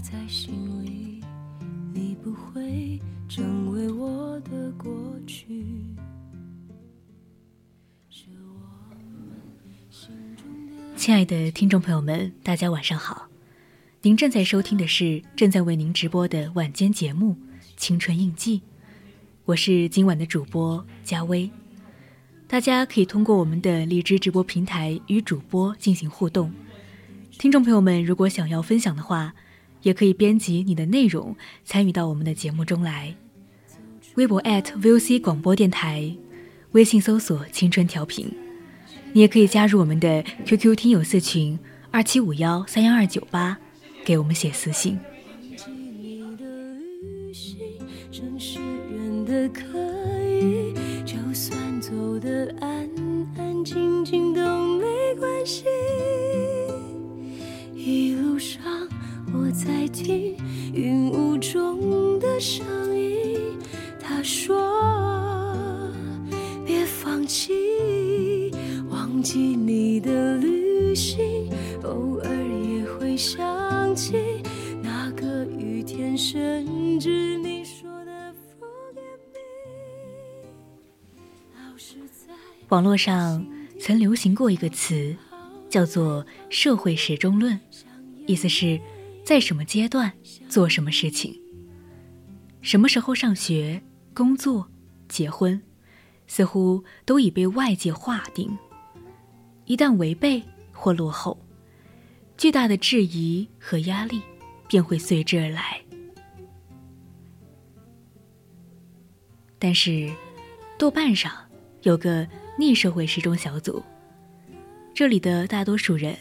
在心里，你不会成为我的过去。亲爱的听众朋友们，大家晚上好！您正在收听的是正在为您直播的晚间节目《青春印记》，我是今晚的主播佳薇。大家可以通过我们的荔枝直播平台与主播进行互动。听众朋友们，如果想要分享的话，也可以编辑你的内容参与到我们的节目中来，微博 @VOC 广播电台，微信搜索“青春调频”，你也可以加入我们的 QQ 听友四群二七五幺三幺二九八，给我们写私信。静静都没关系，一路上。我在听云雾中的声音，他说：“别放弃，忘记你的旅行，偶尔也会想起那个雨天，甚至你说的 Forget me。”网络上曾流行过一个词，叫做“社会时钟论”，意思是。在什么阶段做什么事情？什么时候上学、工作、结婚，似乎都已被外界划定。一旦违背或落后，巨大的质疑和压力便会随之而来。但是，豆瓣上有个逆社会时钟小组，这里的大多数人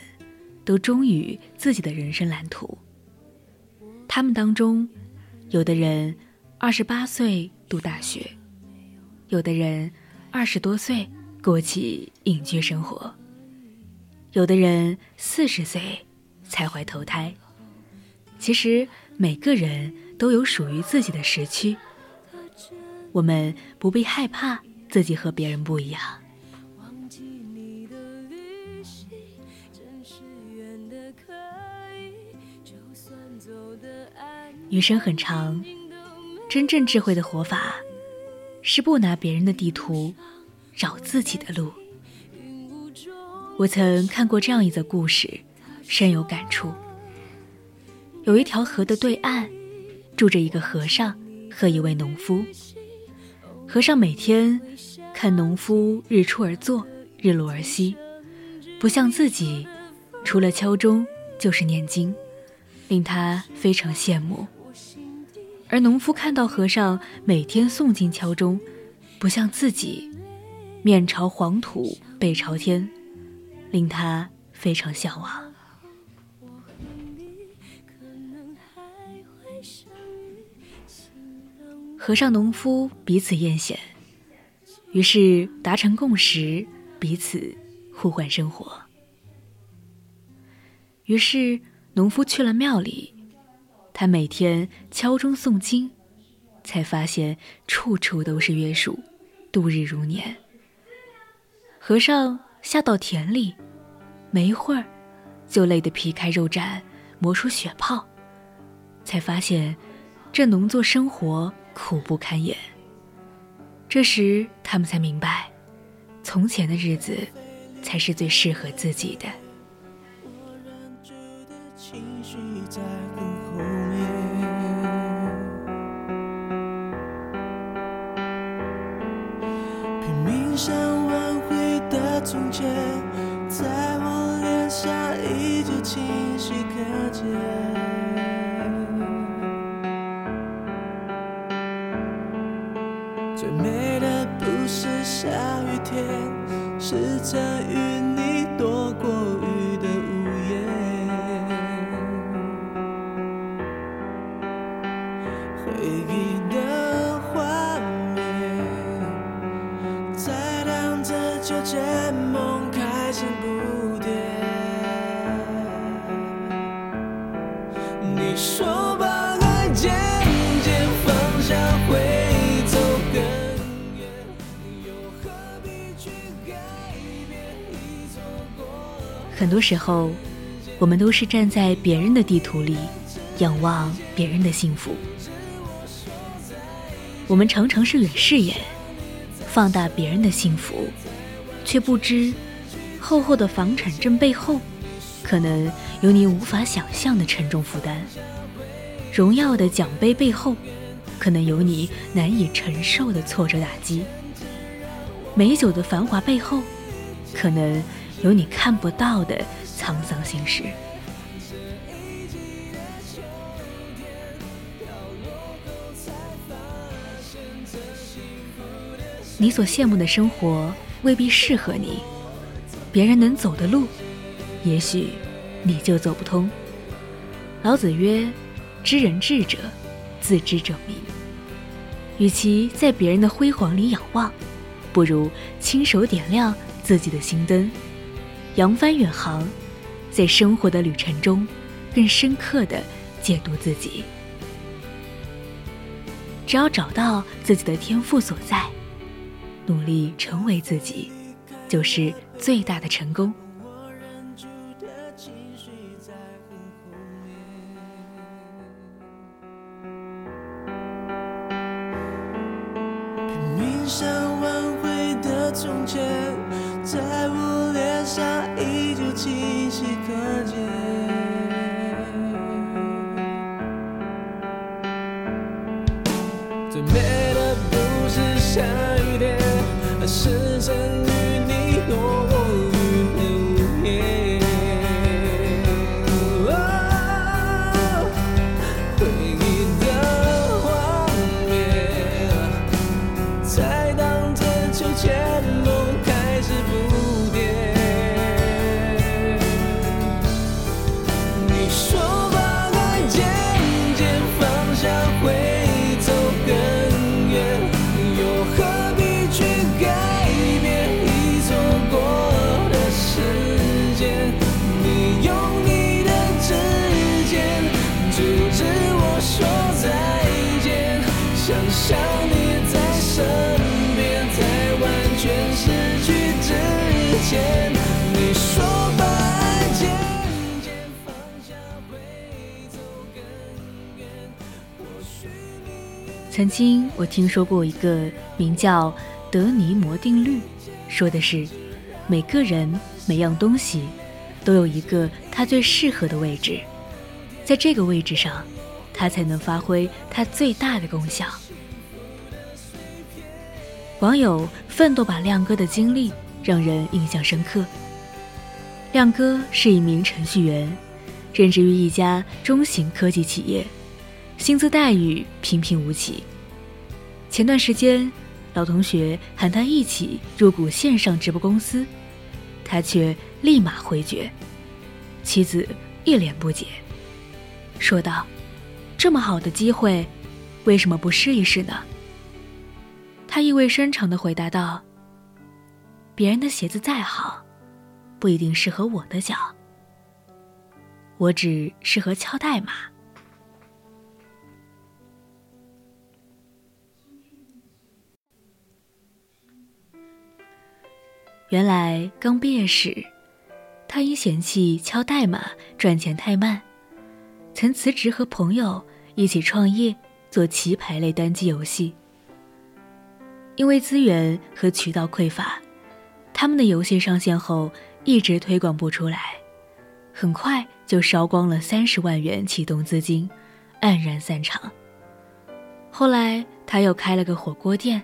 都忠于自己的人生蓝图。他们当中，有的人二十八岁读大学，有的人二十多岁过起隐居生活，有的人四十岁才怀投胎。其实每个人都有属于自己的时区，我们不必害怕自己和别人不一样。余生很长，真正智慧的活法，是不拿别人的地图，找自己的路。我曾看过这样一则故事，深有感触。有一条河的对岸，住着一个和尚和一位农夫。和尚每天看农夫日出而作，日落而息，不像自己，除了敲钟就是念经，令他非常羡慕。而农夫看到和尚每天诵经敲钟，不像自己，面朝黄土背朝天，令他非常向往。和尚、农夫彼此艳羡，于是达成共识，彼此互换生活。于是农夫去了庙里。他每天敲钟诵经，才发现处处都是约束，度日如年。和尚下到田里，没一会儿，就累得皮开肉绽，磨出血泡，才发现这农作生活苦不堪言。这时他们才明白，从前的日子才是最适合自己的。我忍住的情绪在想挽回的从前，在我脸上依旧清晰可见。最美的不是下雨天是曾与很多时候，我们都是站在别人的地图里，仰望别人的幸福。我们常常是远视眼，放大别人的幸福，却不知厚厚的房产证背后，可能有你无法想象的沉重负担；荣耀的奖杯背后，可能有你难以承受的挫折打击；美酒的繁华背后，可能。有你看不到的沧桑心事。你所羡慕的生活未必适合你，别人能走的路，也许你就走不通。老子曰：“知人智者，自知者明。”与其在别人的辉煌里仰望，不如亲手点亮自己的心灯。扬帆远航，在生活的旅程中，更深刻的解读自己。只要找到自己的天赋所在，努力成为自己，就是最大的成功。拼命想挽回的从前，清晰可见，最美的不是下雨天，而是曾经我听说过一个名叫德尼摩定律，说的是每个人每样东西都有一个它最适合的位置，在这个位置上，它才能发挥它最大的功效。网友奋斗把亮哥的经历让人印象深刻。亮哥是一名程序员，任职于一家中型科技企业。薪资待遇平平无奇。前段时间，老同学喊他一起入股线上直播公司，他却立马回绝。妻子一脸不解，说道：“这么好的机会，为什么不试一试呢？”他意味深长的回答道：“别人的鞋子再好，不一定适合我的脚。我只适合敲代码。”原来刚毕业时，他因嫌弃敲代码赚钱太慢，曾辞职和朋友一起创业做棋牌类单机游戏。因为资源和渠道匮乏，他们的游戏上线后一直推广不出来，很快就烧光了三十万元启动资金，黯然散场。后来他又开了个火锅店，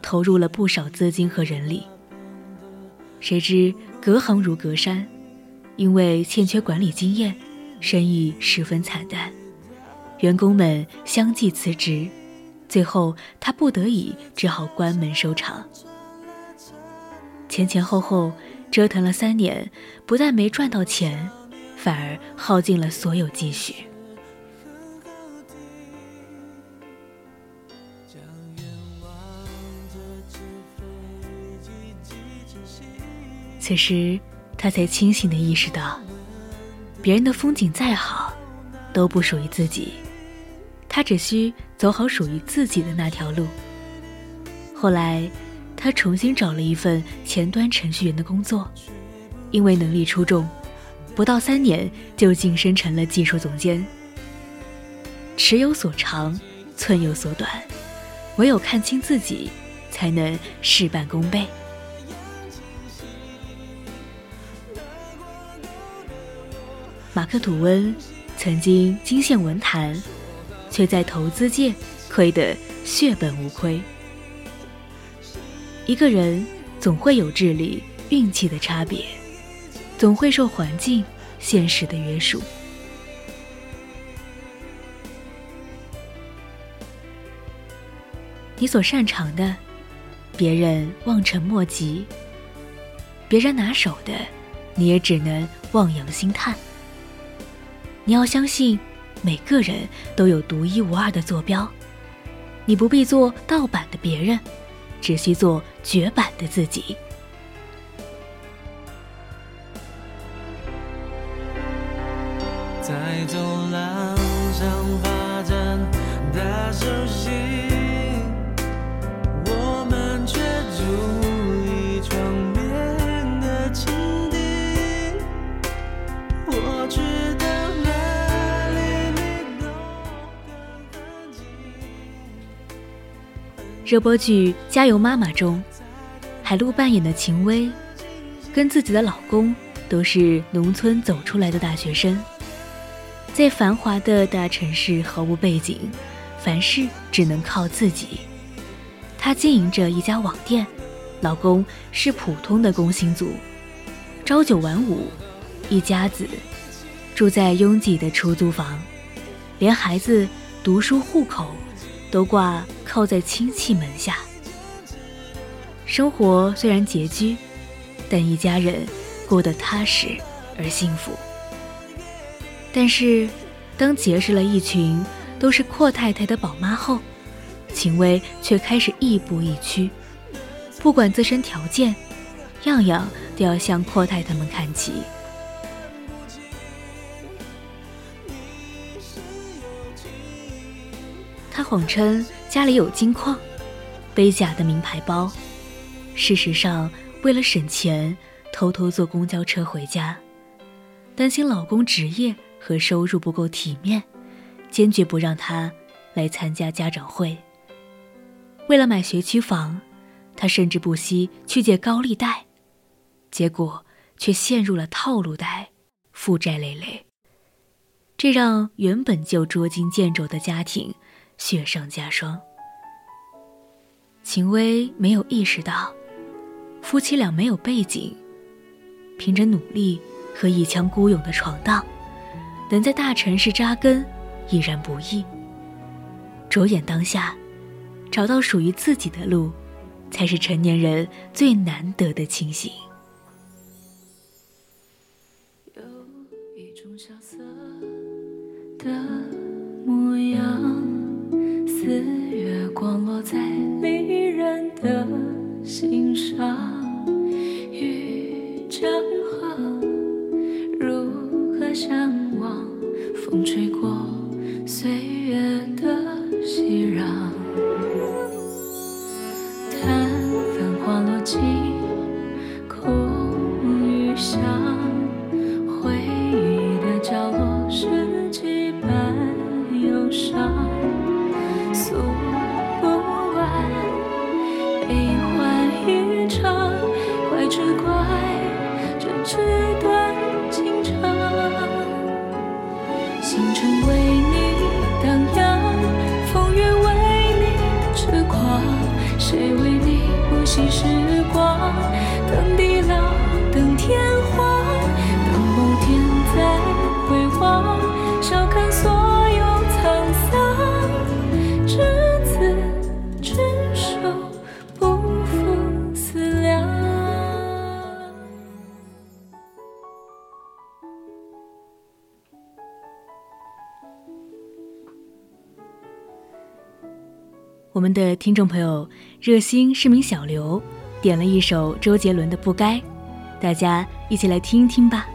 投入了不少资金和人力。谁知隔行如隔山，因为欠缺管理经验，生意十分惨淡，员工们相继辞职，最后他不得已只好关门收场。前前后后折腾了三年，不但没赚到钱，反而耗尽了所有积蓄。此时，他才清醒地意识到，别人的风景再好，都不属于自己，他只需走好属于自己的那条路。后来。他重新找了一份前端程序员的工作，因为能力出众，不到三年就晋升成了技术总监。尺有所长，寸有所短，唯有看清自己，才能事半功倍。马克·吐温曾经惊现文坛，却在投资界亏得血本无归。一个人总会有智力、运气的差别，总会受环境、现实的约束。你所擅长的，别人望尘莫及；别人拿手的，你也只能望洋兴叹。你要相信，每个人都有独一无二的坐标，你不必做盗版的别人。只需做绝版的自己。在走廊上发展大声热播剧《加油妈妈》中，海陆扮演的秦薇，跟自己的老公都是农村走出来的大学生，在繁华的大城市毫无背景，凡事只能靠自己。她经营着一家网店，老公是普通的工薪族，朝九晚五，一家子住在拥挤的出租房，连孩子读书户口都挂。靠在亲戚门下，生活虽然拮据，但一家人过得踏实而幸福。但是，当结识了一群都是阔太太的宝妈后，秦薇却开始亦步亦趋，不管自身条件，样样都要向阔太太们看齐。他谎称。家里有金矿，背假的名牌包。事实上，为了省钱，偷偷坐公交车回家，担心老公职业和收入不够体面，坚决不让他来参加家长会。为了买学区房，他甚至不惜去借高利贷，结果却陷入了套路贷，负债累累。这让原本就捉襟见肘的家庭。雪上加霜。秦薇没有意识到，夫妻俩没有背景，凭着努力和一腔孤勇的闯荡，能在大城市扎根已然不易。着眼当下，找到属于自己的路，才是成年人最难得的清醒。有一种萧瑟的模样。似月光落在离人的心上，与江河如何相望？风吹过岁月的熙攘，叹繁华落尽，空余香，其实。我们的听众朋友热心市民小刘点了一首周杰伦的不该大家一起来听一听吧。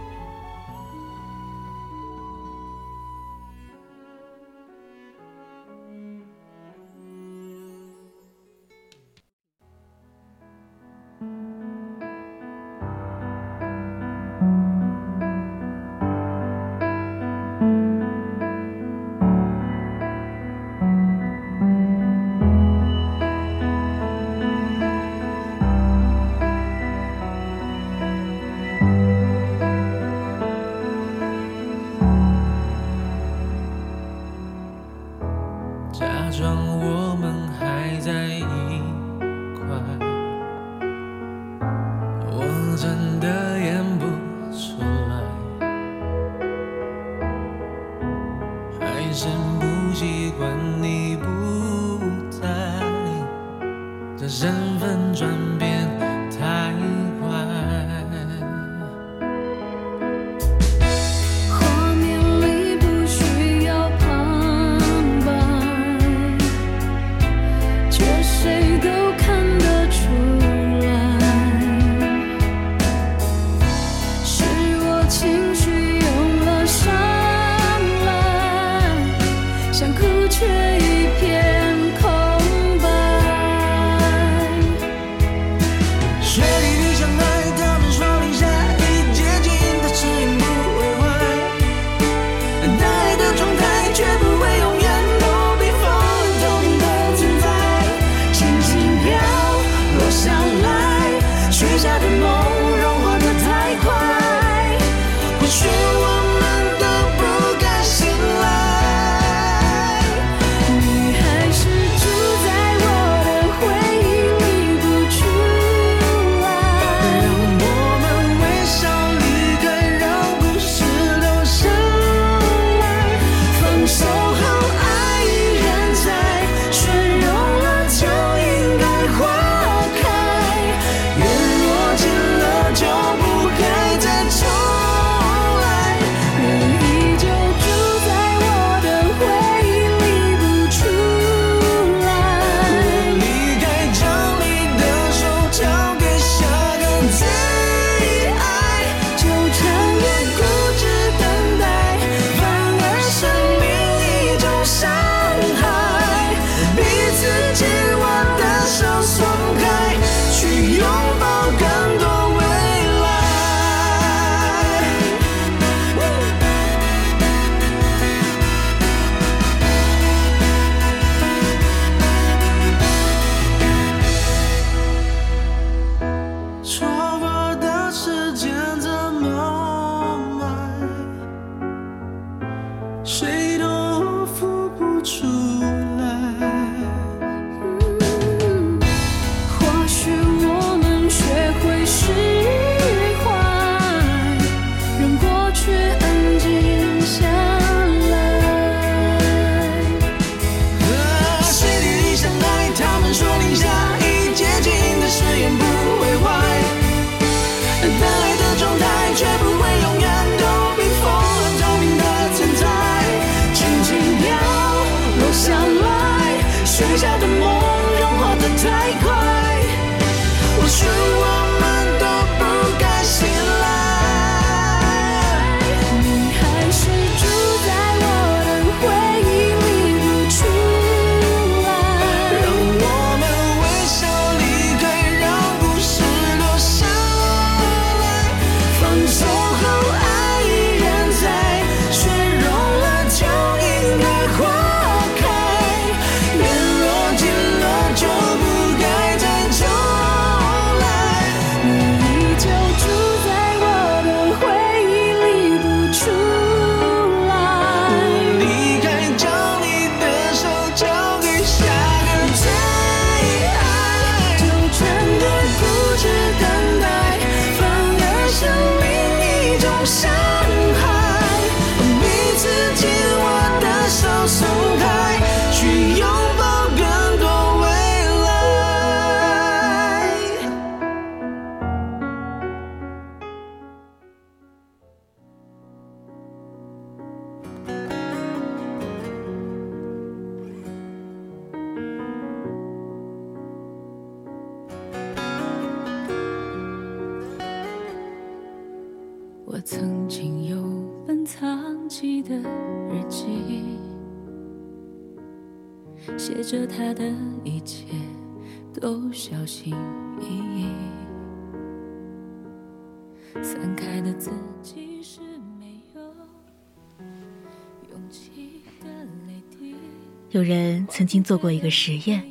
有人曾经做过一个实验，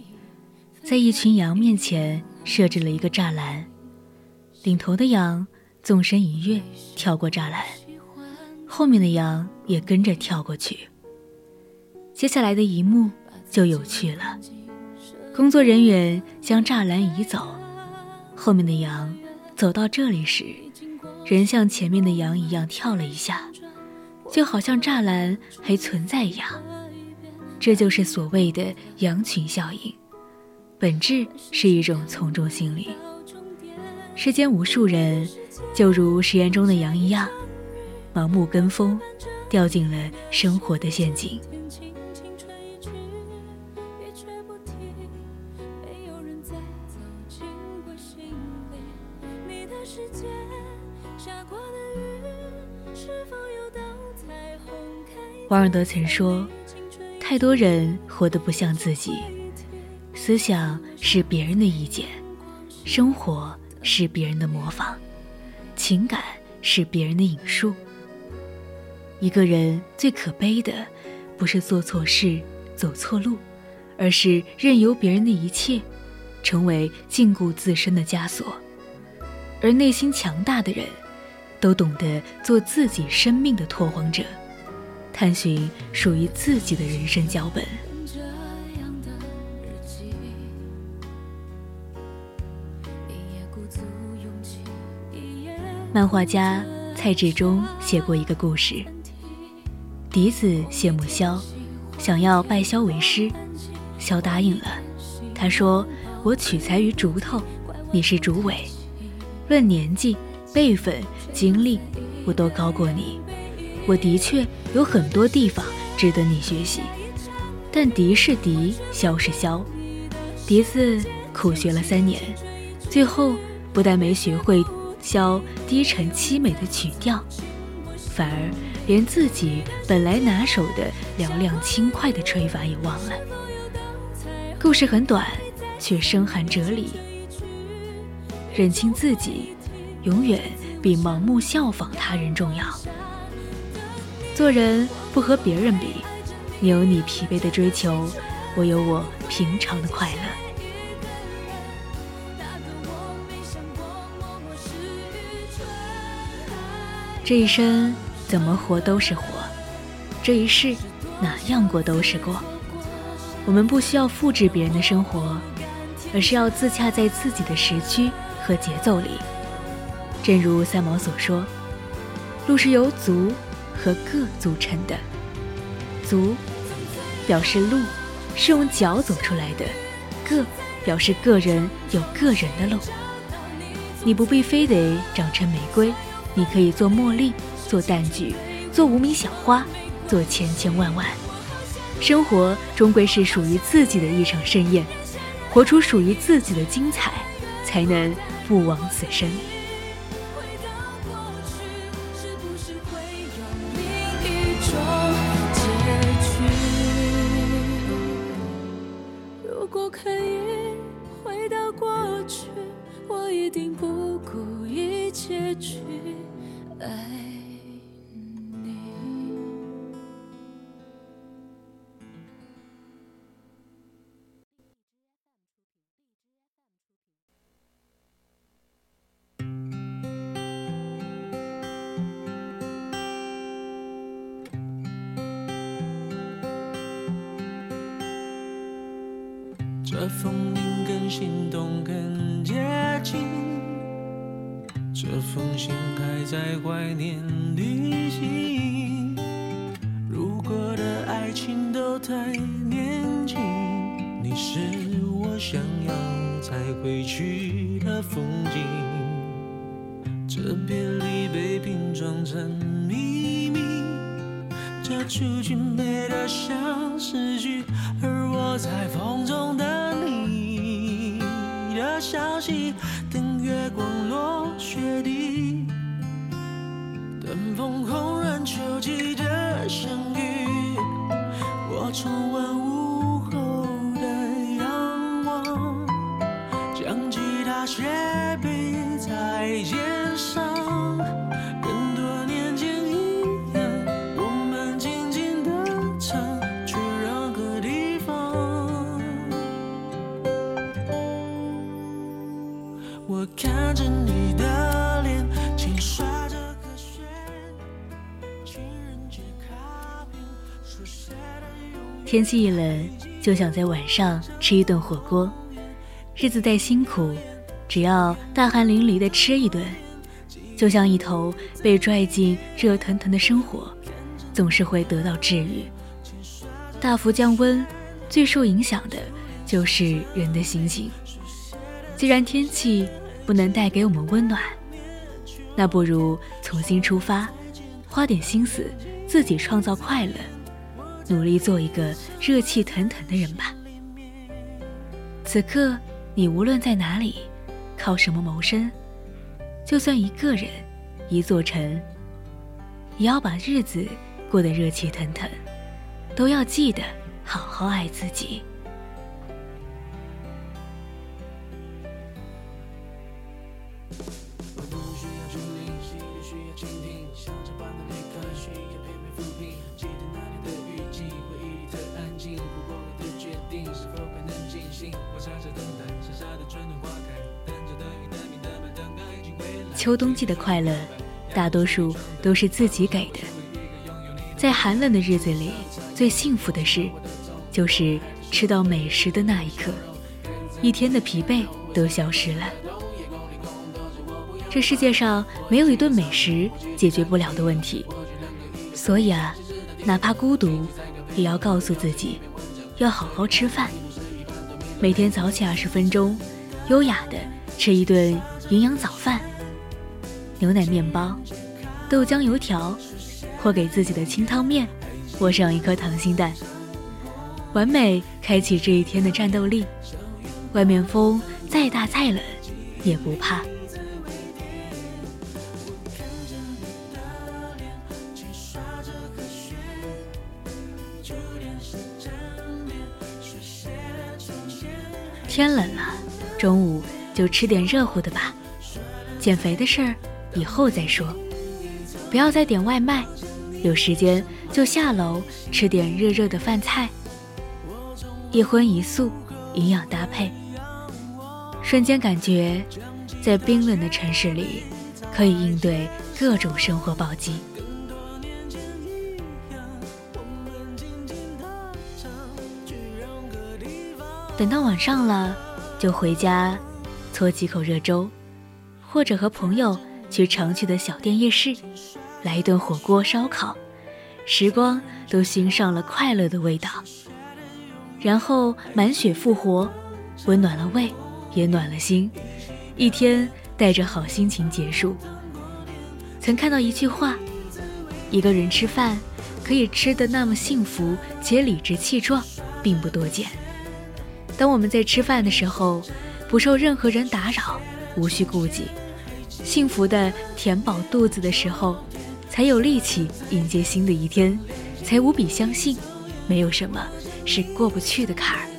在一群羊面前设置了一个栅栏，领头的羊纵身一跃跳过栅栏，后面的羊也跟着跳过去。接下来的一幕就有趣了，工作人员将栅栏移走，后面的羊走到这里时，人像前面的羊一样跳了一下，就好像栅栏还存在一样。这就是所谓的羊群效应，本质是一种从众心理。世间无数人，就如实验中的羊一样，盲目跟风，掉进了生活的陷阱。王尔德曾说：“太多人活得不像自己，思想是别人的意见，生活是别人的模仿，情感是别人的引述。一个人最可悲的，不是做错事、走错路，而是任由别人的一切，成为禁锢自身的枷锁。而内心强大的人，都懂得做自己生命的拓荒者。”探寻属于自己的人生脚本。漫画家蔡志忠写过一个故事：笛子羡慕萧，想要拜萧为师，萧答应了。他说：“我取材于竹头，你是竹尾，论年纪、辈分、经历，我都高过你。我的确有很多地方值得你学习，但笛是笛，箫是箫。笛子苦学了三年，最后不但没学会箫低沉凄美的曲调，反而连自己本来拿手的嘹亮轻快的吹法也忘了。故事很短，却深含哲理。认清自己，永远比盲目效仿他人重要。做人不和别人比，你有你疲惫的追求，我有我平常的快乐。这一生怎么活都是活，这一世哪样过都是过。我们不需要复制别人的生活，而是要自洽在自己的时区和节奏里。正如三毛所说：“路是由足和个组成的，足表示路是用脚走出来的，个表示个人有个人的路。你不必非得长成玫瑰，你可以做茉莉，做淡菊，做无名小花，做千千万万。生活终归是属于自己的一场盛宴，活出属于自己的精彩，才能不枉此生。天气一冷，就想在晚上吃一顿火锅。日子再辛苦，只要大汗淋漓的吃一顿，就像一头被拽进热腾腾的生活，总是会得到治愈。大幅降温，最受影响的就是人的心情。既然天气不能带给我们温暖，那不如重新出发，花点心思自己创造快乐，努力做一个热气腾腾的人吧。此刻你无论在哪里，靠什么谋生，就算一个人，一座城，也要把日子过得热气腾腾，都要记得好好爱自己。秋冬季的快乐，大多数都是自己给的。在寒冷的日子里，最幸福的事，就是吃到美食的那一刻，一天的疲惫都消失了。这世界上没有一顿美食解决不了的问题，所以啊，哪怕孤独，也要告诉自己，要好好吃饭。每天早起二十分钟，优雅的吃一顿营养早饭。牛奶面包、豆浆油条，或给自己的清汤面窝上一颗溏心蛋，完美开启这一天的战斗力。外面风再大再冷，也不怕。天冷了，中午就吃点热乎的吧。减肥的事儿以后再说，不要再点外卖，有时间就下楼吃点热热的饭菜。一荤一素，营养搭配，瞬间感觉在冰冷的城市里，可以应对各种生活暴击。等到晚上了，就回家搓几口热粥，或者和朋友去常去的小店夜市，来一顿火锅烧烤，时光都熏上了快乐的味道。然后满血复活，温暖了胃，也暖了心，一天带着好心情结束。曾看到一句话：一个人吃饭可以吃得那么幸福且理直气壮，并不多见。当我们在吃饭的时候，不受任何人打扰，无需顾忌，幸福的填饱肚子的时候，才有力气迎接新的一天，才无比相信，没有什么是过不去的坎儿。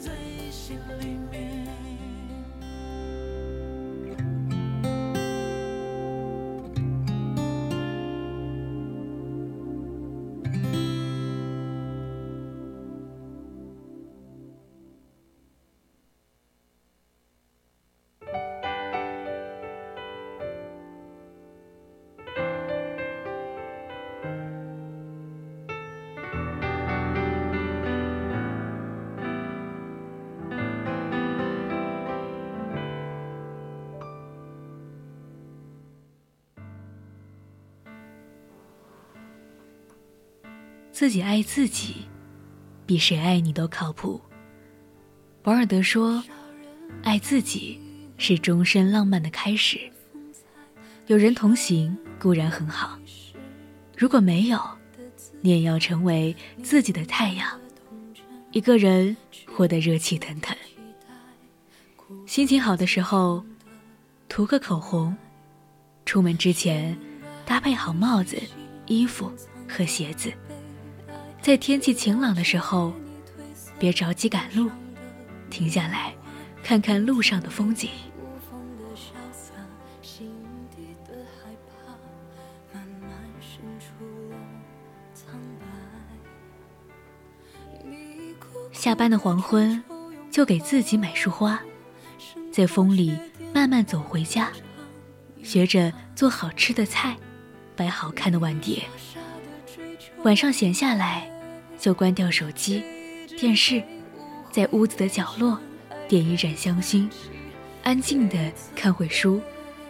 自己爱自己，比谁爱你都靠谱。博尔德说：“爱自己是终身浪漫的开始。有人同行固然很好，如果没有，你也要成为自己的太阳，一个人活得热气腾腾。心情好的时候，涂个口红，出门之前搭配好帽子、衣服和鞋子，在天气晴朗的时候，别着急赶路，停下来，看看路上的风景。下班的黄昏，就给自己买束花，在风里慢慢走回家，学着做好吃的菜，摆好看的碗碟。晚上闲下来，就关掉手机、电视，在屋子的角落点一盏香薰，安静的看会书，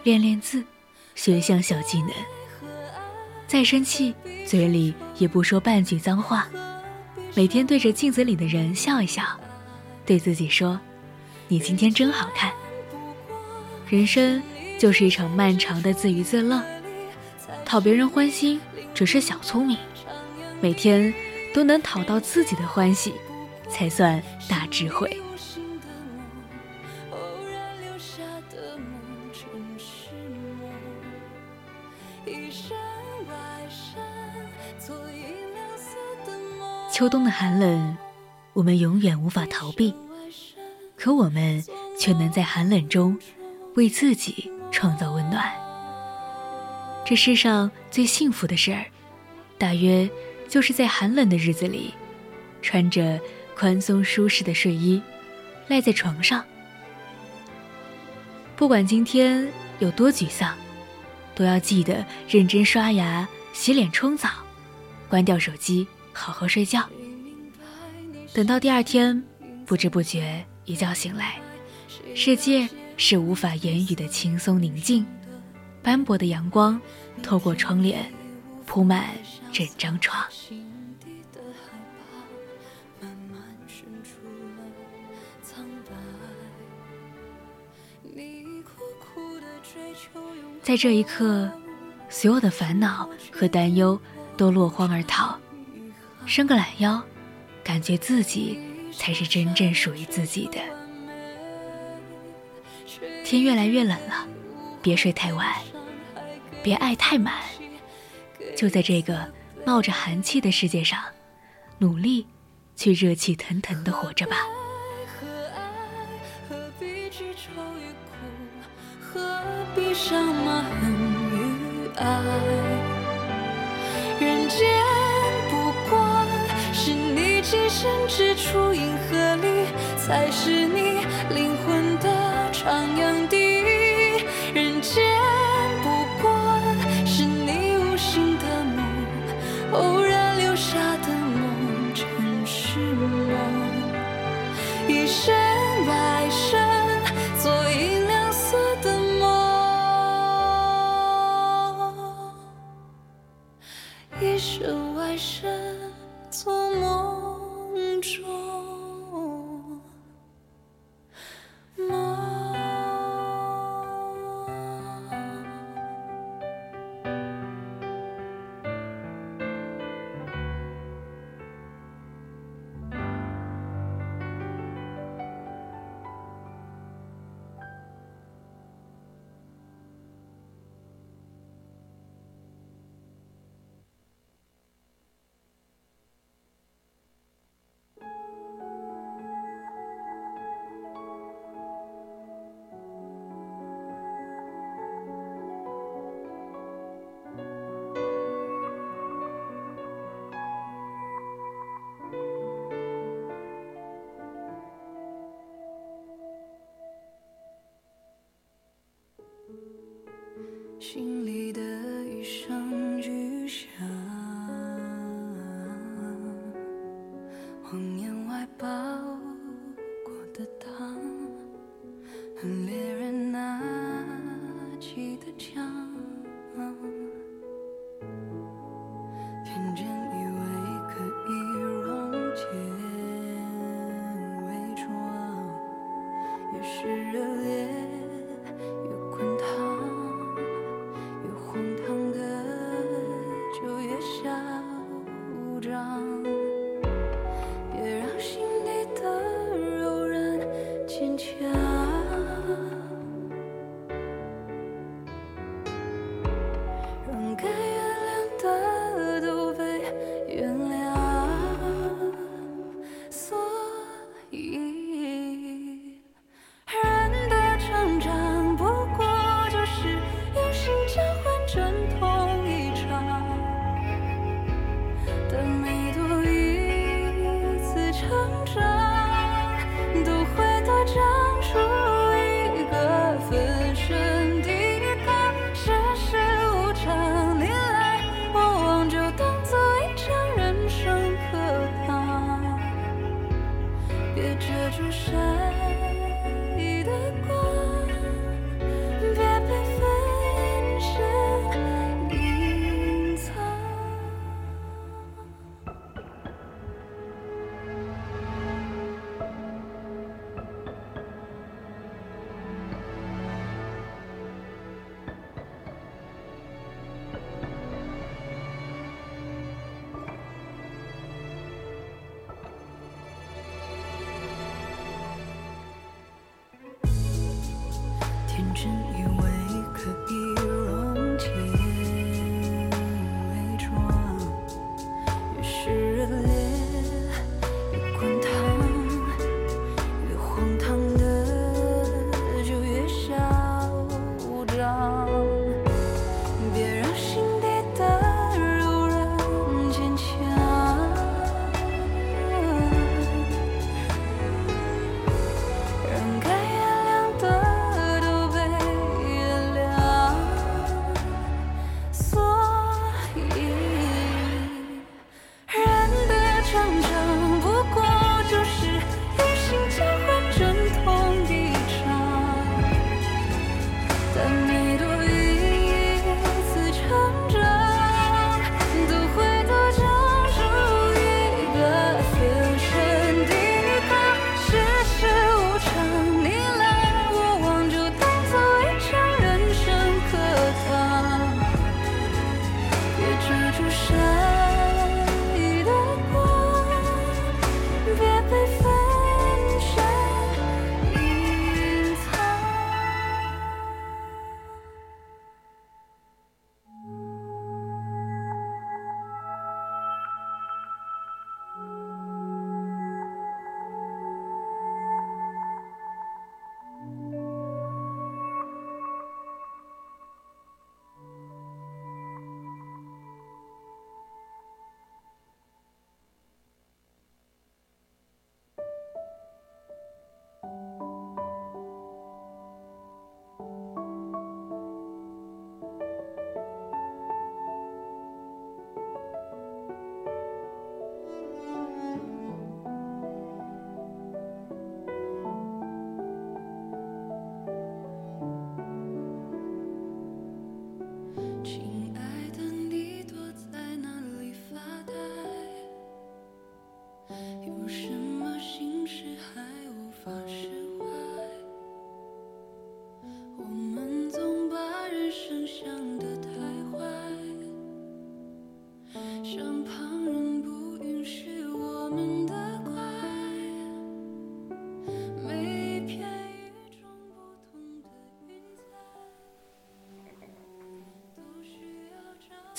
练练字，学项小技能。再生气，嘴里也不说半句脏话。每天对着镜子里的人笑一笑，对自己说：“你今天真好看。”人生就是一场漫长的自娱自乐，讨别人欢心只是小聪明，每天都能讨到自己的欢喜，才算大智慧。秋冬的寒冷，我们永远无法逃避，可我们却能在寒冷中为自己创造温暖。这世上最幸福的事儿，大约就是在寒冷的日子里，穿着宽松舒适的睡衣，赖在床上。不管今天有多沮丧，都要记得认真刷牙、洗脸、冲澡，关掉手机。好好睡觉，等到第二天，不知不觉一觉醒来，世界是无法言语的轻松宁静，斑驳的阳光透过窗帘，铺满整张床。在这一刻，所有的烦恼和担忧都落荒而逃。伸个懒腰，感觉自己才是真正属于自己的。天越来越冷了，别睡太晚，别爱太满。就在这个冒着寒气的世界上，努力去热气腾腾的活着吧。人间不过是你。栖身之处，银河里才是你灵魂的徜徉地。偶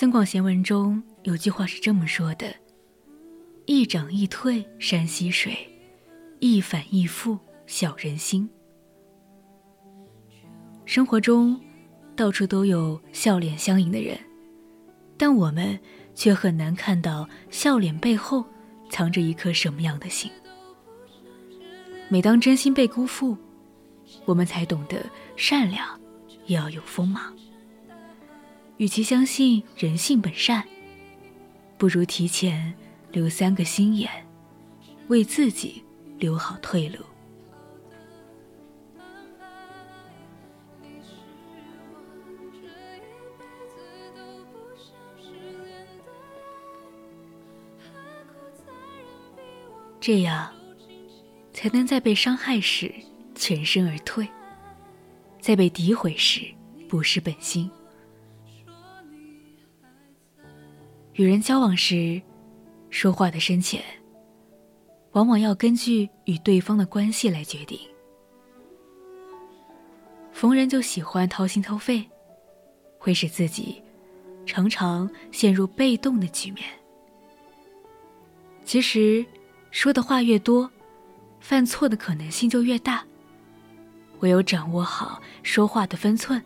增广贤文中有句话是这么说的：“一涨一退山溪水，一反一复小人心。”生活中，到处都有笑脸相迎的人，但我们却很难看到笑脸背后藏着一颗什么样的心。每当真心被辜负，我们才懂得善良也要有锋芒。与其相信人性本善，不如提前留三个心眼，为自己留好退路。这样，才能在被伤害时全身而退，在被诋毁时不失本心。与人交往时，说话的深浅，往往要根据与对方的关系来决定。逢人就喜欢掏心掏肺，会使自己常常陷入被动的局面。其实。说的话越多，犯错的可能性就越大。唯有掌握好说话的分寸，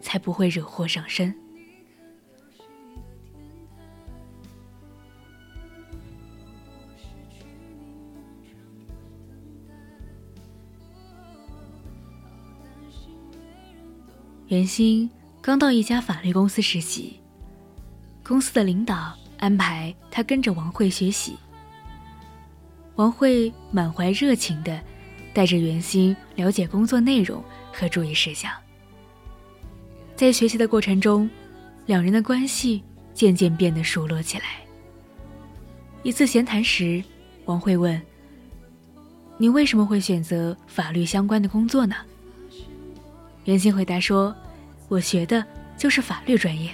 才不会惹祸上身。袁鑫刚到一家法律公司实习，公司的领导安排他跟着王慧学习。王慧满怀热情地带着袁鑫了解工作内容和注意事项。在学习的过程中，两人的关系渐渐变得熟络起来。一次闲谈时，王慧问：“你为什么会选择法律相关的工作呢？”袁心回答说：“我学的就是法律专业，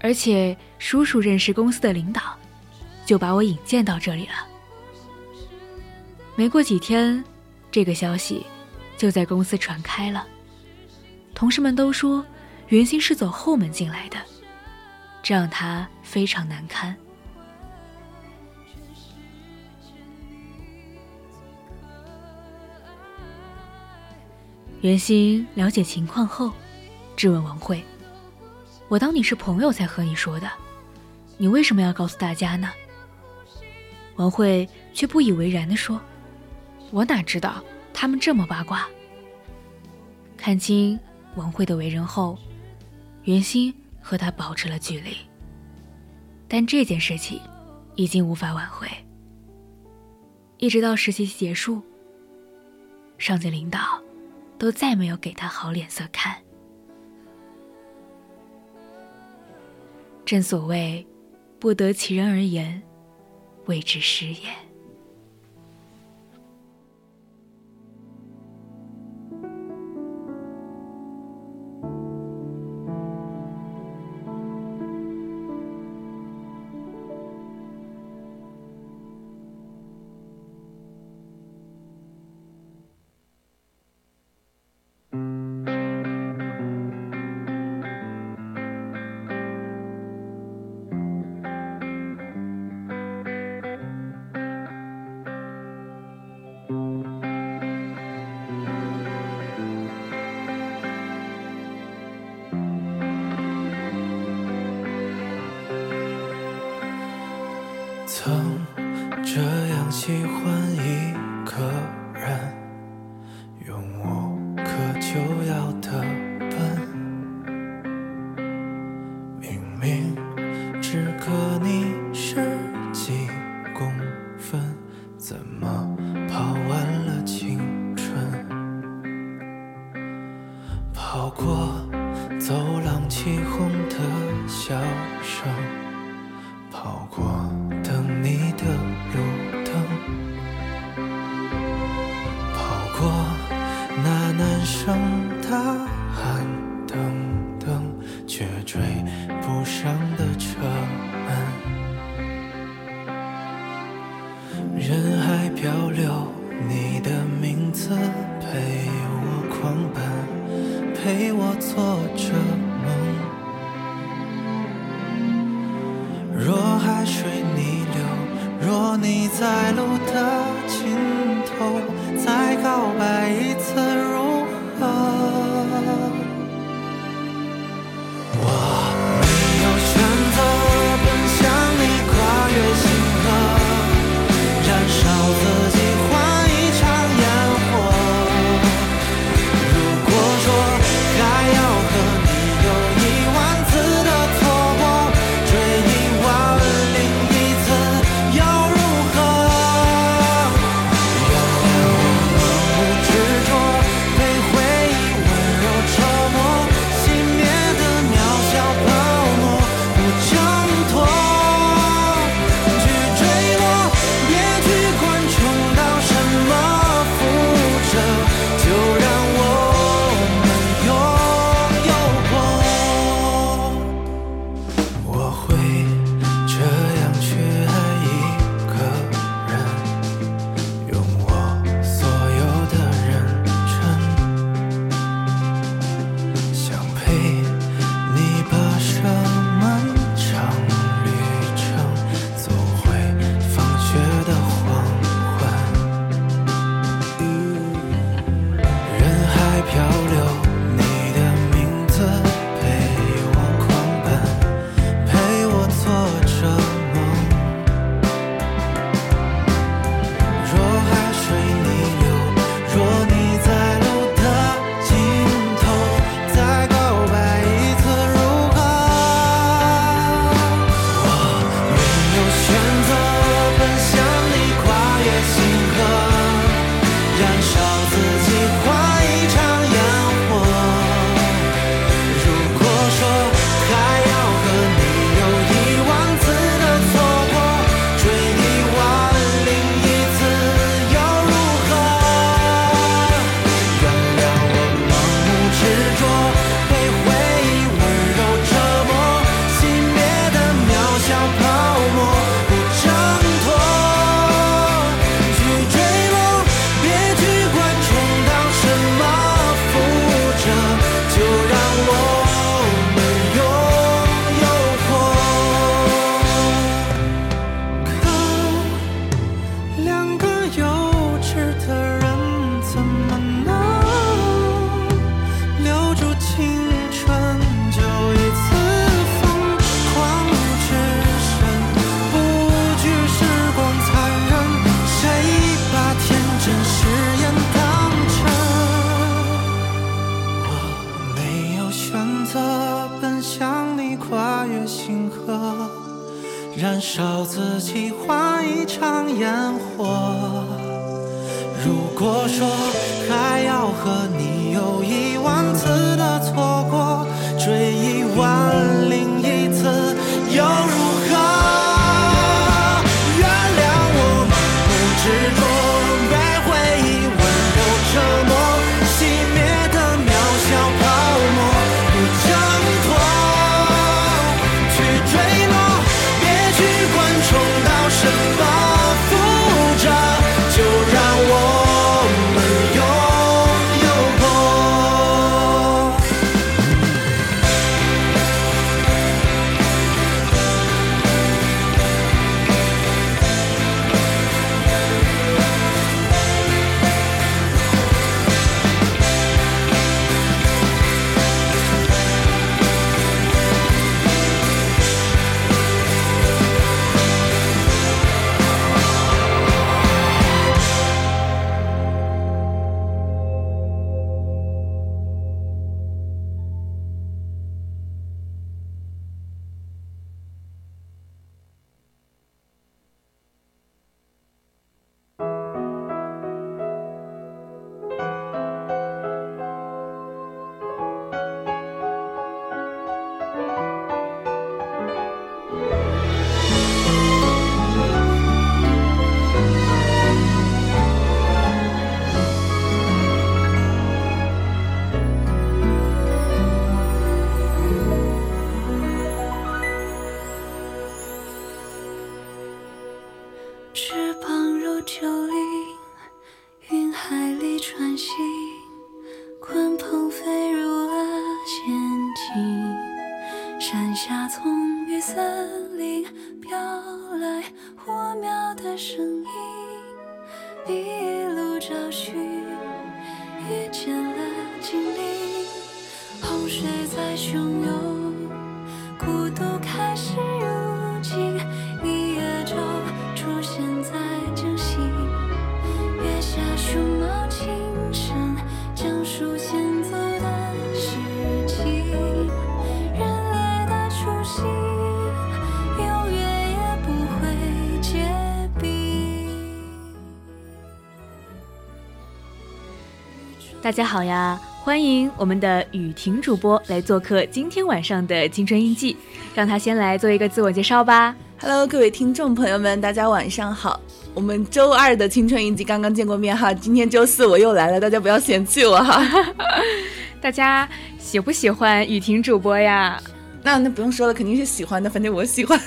而且叔叔认识公司的领导，就把我引荐到这里了。”没过几天，这个消息就在公司传开了。同事们都说袁心是走后门进来的，这让他非常难堪。袁心了解情况后，质问王慧：“我当你是朋友才和你说的，你为什么要告诉大家呢？”王慧却不以为然地说。我哪知道他们这么八卦？看清王慧的为人后，袁心和他保持了距离。但这件事情已经无法挽回。一直到实习期结束，上级领导都再没有给他好脸色看。正所谓，不得其人而言，谓之失言。大家好呀，欢迎我们的雨婷主播来做客今天晚上的青春印记，让她先来做一个自我介绍吧。Hello，各位听众朋友们，大家晚上好。我们周二的青春印记刚刚见过面哈，今天周四我又来了，大家不要嫌弃我哈。大家喜不喜欢雨婷主播呀？那那不用说了，肯定是喜欢的，反正我喜欢。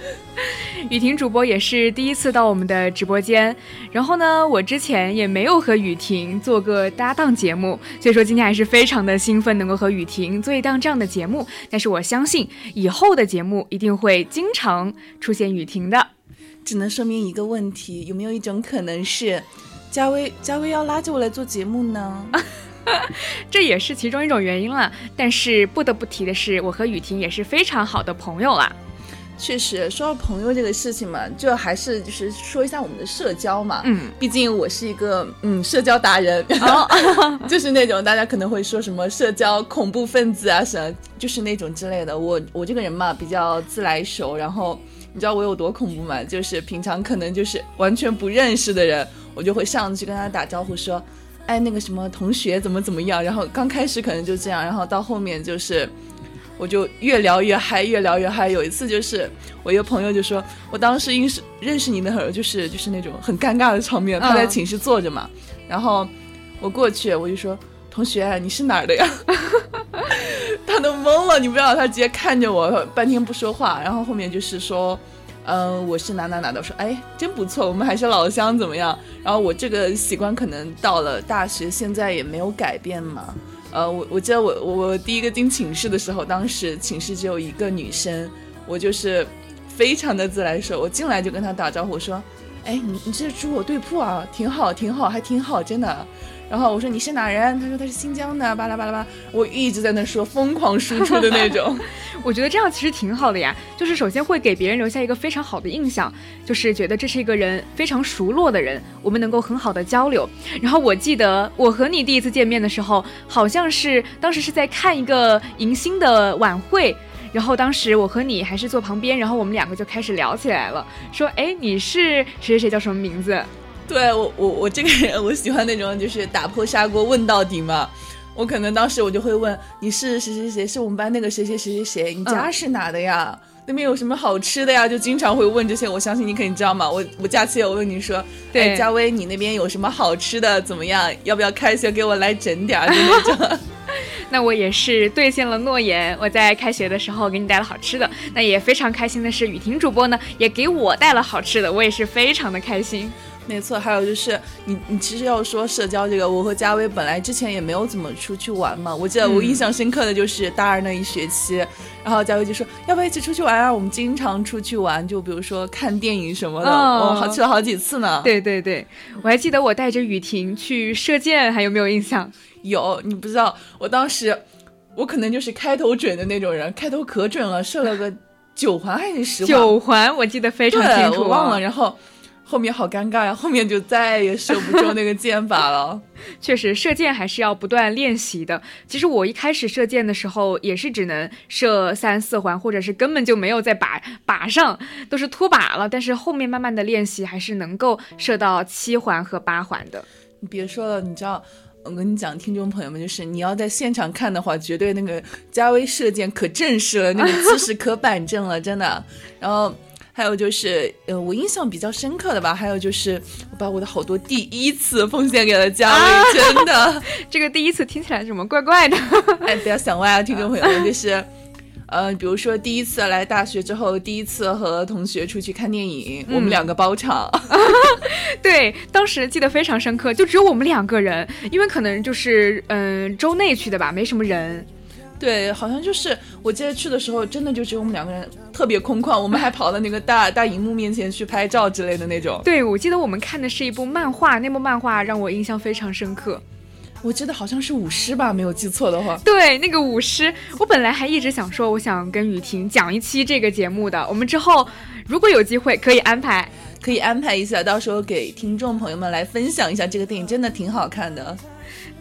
雨婷主播也是第一次到我们的直播间，然后呢，我之前也没有和雨婷做过搭档节目，所以说今天还是非常的兴奋，能够和雨婷做一档这样的节目。但是我相信以后的节目一定会经常出现雨婷的。只能说明一个问题，有没有一种可能是，佳薇佳薇要拉着我来做节目呢？这也是其中一种原因了。但是不得不提的是，我和雨婷也是非常好的朋友啦。确实，说到朋友这个事情嘛，就还是就是说一下我们的社交嘛。嗯，毕竟我是一个嗯社交达人，然后 就是那种大家可能会说什么社交恐怖分子啊什么，就是那种之类的。我我这个人嘛比较自来熟，然后你知道我有多恐怖吗？就是平常可能就是完全不认识的人，我就会上去跟他打招呼说，哎那个什么同学怎么怎么样。然后刚开始可能就这样，然后到后面就是。我就越聊越嗨，越聊越嗨。有一次就是我一个朋友就说，我当时认识认识你的时候，就是就是那种很尴尬的场面。他在嗯寝室坐着嘛，然后我过去我就说，同学你是哪儿的呀？他都懵了，你不知道，他直接看着我半天不说话，然后后面就是说。嗯，我是哪哪哪的。我说，哎，真不错，我们还是老乡，怎么样？然后我这个习惯可能到了大学，现在也没有改变嘛。呃，我我记得我我第一个进寝室的时候，当时寝室只有一个女生，我就是非常的自来熟，我进来就跟她打招呼说，哎，你你这住我对铺啊，挺好挺好，还挺好，真的。然后我说你是哪人？他说他是新疆的，巴拉巴拉巴，我一直在那说，疯狂输出的那种。我觉得这样其实挺好的呀，就是首先会给别人留下一个非常好的印象，就是觉得这是一个人非常熟络的人，我们能够很好的交流。然后我记得我和你第一次见面的时候，好像是当时是在看一个迎新的晚会。然后当时我和你还是坐旁边，然后我们两个就开始聊起来了，说：“哎，你是谁谁谁叫什么名字？对我我我这个人，我喜欢那种就是打破砂锅问到底嘛。我可能当时我就会问你是谁谁谁，是我们班那个谁谁谁谁谁，你家嗯是哪的呀？那边有什么好吃的呀？就经常会问这些。我相信你肯定知道嘛。我我假期有问你说，对哎，佳薇，你那边有什么好吃的？怎么样？要不要开学给我来整点儿？就那种。那我也是兑现了诺言，我在开学的时候给你带了好吃的。那也非常开心的是，雨婷主播呢也给我带了好吃的，我也是非常的开心。没错，还有就是你，你其实要说社交这个，我和佳薇本来之前也没有怎么出去玩嘛。我记得我印象深刻的就是大二那一学期，然后佳薇就说要不要一起出去玩啊？我们经常出去玩，就比如说看电影什么的，哦我好去了好几次呢。，对对对，我还记得我带着雨婷去射箭，还有没有印象？有你不知道，我当时我可能就是开头准的那种人，开头可准了，射了个九环还是十环，九环我记得非常清对，楚，我忘了，。然后。后面好尴尬呀，后面就再也射不中那个箭靶了。确实，射箭还是要不断练习的。其实我一开始射箭的时候，也是只能射三四环，或者是根本就没有在靶靶上，都是脱靶了。但是后面慢慢的练习，还是能够射到七环和八环的。你别说了，你知道，我跟你讲，听众朋友们，就是你要在现场看的话，绝对那个加威射箭可正式了，那个姿势可板正了，真的。然后还有就是，呃，我印象比较深刻的吧，还有就是我把我的好多第一次奉献给了加威，真的。这个第一次听起来怎么怪怪的？哎，不要想歪啊，听众朋友们，就是。呃，比如说第一次来大学之后，第一次和同学出去看电影，我们两个包场。对，当时记得非常深刻，就只有我们两个人，因为可能就是嗯、周内去的吧，没什么人。对，好像就是我记得去的时候，真的就只有我们两个人，特别空旷。我们还跑到那个大大荧幕面前去拍照之类的那种。对，我记得我们看的是一部漫画，那部漫画让我印象非常深刻。我记得好像是舞狮吧，没有记错的话。对，那个舞狮，我本来还一直想说，我想跟雨婷讲一期这个节目的。我们之后如果有机会，可以安排，可以安排一下，到时候给听众朋友们来分享一下这个电影，真的挺好看的。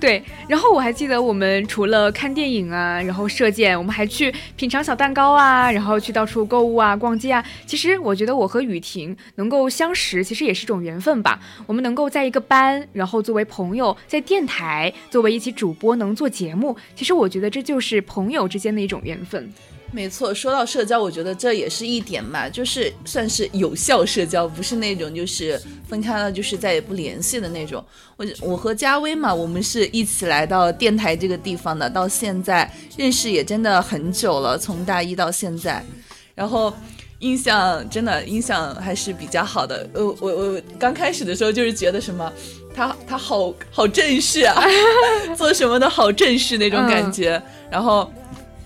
对，然后我还记得我们除了看电影啊，然后射箭，我们还去品尝小蛋糕啊，然后去到处购物啊、逛街啊。其实我觉得我和雨婷能够相识，其实也是一种缘分吧。我们能够在一个班，然后作为朋友，在电台作为一起主播能做节目，其实我觉得这就是朋友之间的一种缘分。没错，说到社交，我觉得这也是一点嘛，就是算是有效社交，不是那种就是分开了就是再也不联系的那种。我我和佳威嘛，我们是一起来到电台这个地方的，到现在认识也真的很久了，从大一到现在，然后印象真的印象还是比较好的。呃，我我刚开始的时候就是觉得什么，他他好好正式啊，做什么都好正式那种感觉，然后。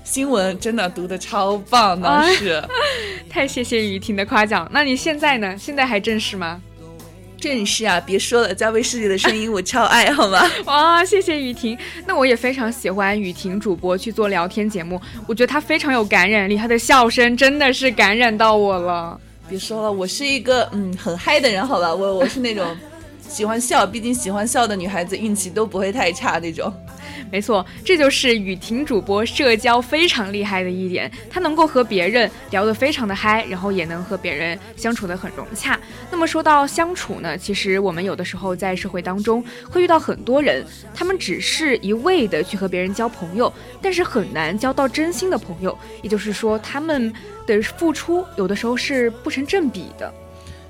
新闻真的读的超棒，当时，太谢谢雨婷的夸奖。那你现在呢？现在还正式吗？正式啊！别说了，加威世界的声音我超爱，好吗？哇，谢谢雨婷。那我也非常喜欢雨婷主播去做聊天节目，我觉得她非常有感染力，她的笑声真的是感染到我了。别说了，我是一个嗯很嗨的人，好吧？我我是那种喜欢笑，毕竟喜欢笑的女孩子运气都不会太差那种。没错，这就是雨婷主播社交非常厉害的一点，她能够和别人聊得非常的嗨，然后也能和别人相处得很融洽。那么说到相处呢，其实我们有的时候在社会当中会遇到很多人，他们只是一味的去和别人交朋友，但是很难交到真心的朋友。也就是说，他们的付出有的时候是不成正比的。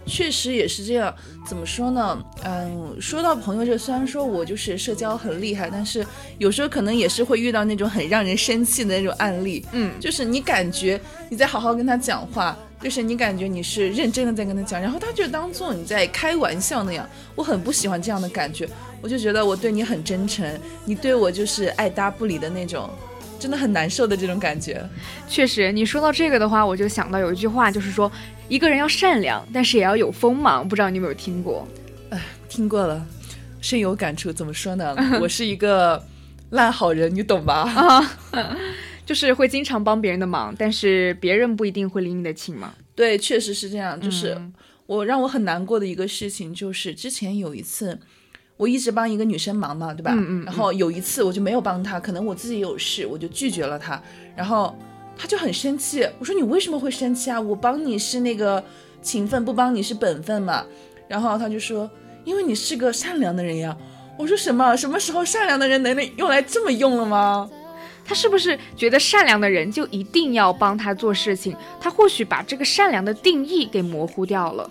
确实也是这样，怎么说呢？嗯，说到朋友这，虽然说我就是社交很厉害，但是有时候可能也是会遇到那种很让人生气的那种案例。嗯，就是你感觉你在好好跟他讲话，就是你感觉你是认真的在跟他讲，然后他就当做你在开玩笑那样。我很不喜欢这样的感觉，我就觉得我对你很真诚，你对我就是爱搭不理的那种。真的很难受的这种感觉，确实，你说到这个的话，我就想到有一句话，就是说一个人要善良，但是也要有锋芒。不知道你有没有听过？哎，听过了，深有感触。怎么说呢？我是一个烂好人，你懂吧？啊，就是会经常帮别人的忙，但是别人不一定会领你的情嘛。对，确实是这样。就是我让我很难过的一个事情，就是之前有一次。我一直帮一个女生忙嘛，对吧？嗯嗯。然后有一次我就没有帮她，可能我自己有事，我就拒绝了她。然后她就很生气，我说你为什么会生气啊？我帮你是那个情分，不帮你是本分嘛。然后他就说，因为你是个善良的人呀。我说什么？什么时候善良的人能用来这么用了吗？他是不是觉得善良的人就一定要帮他做事情？他或许把这个善良的定义给模糊掉了。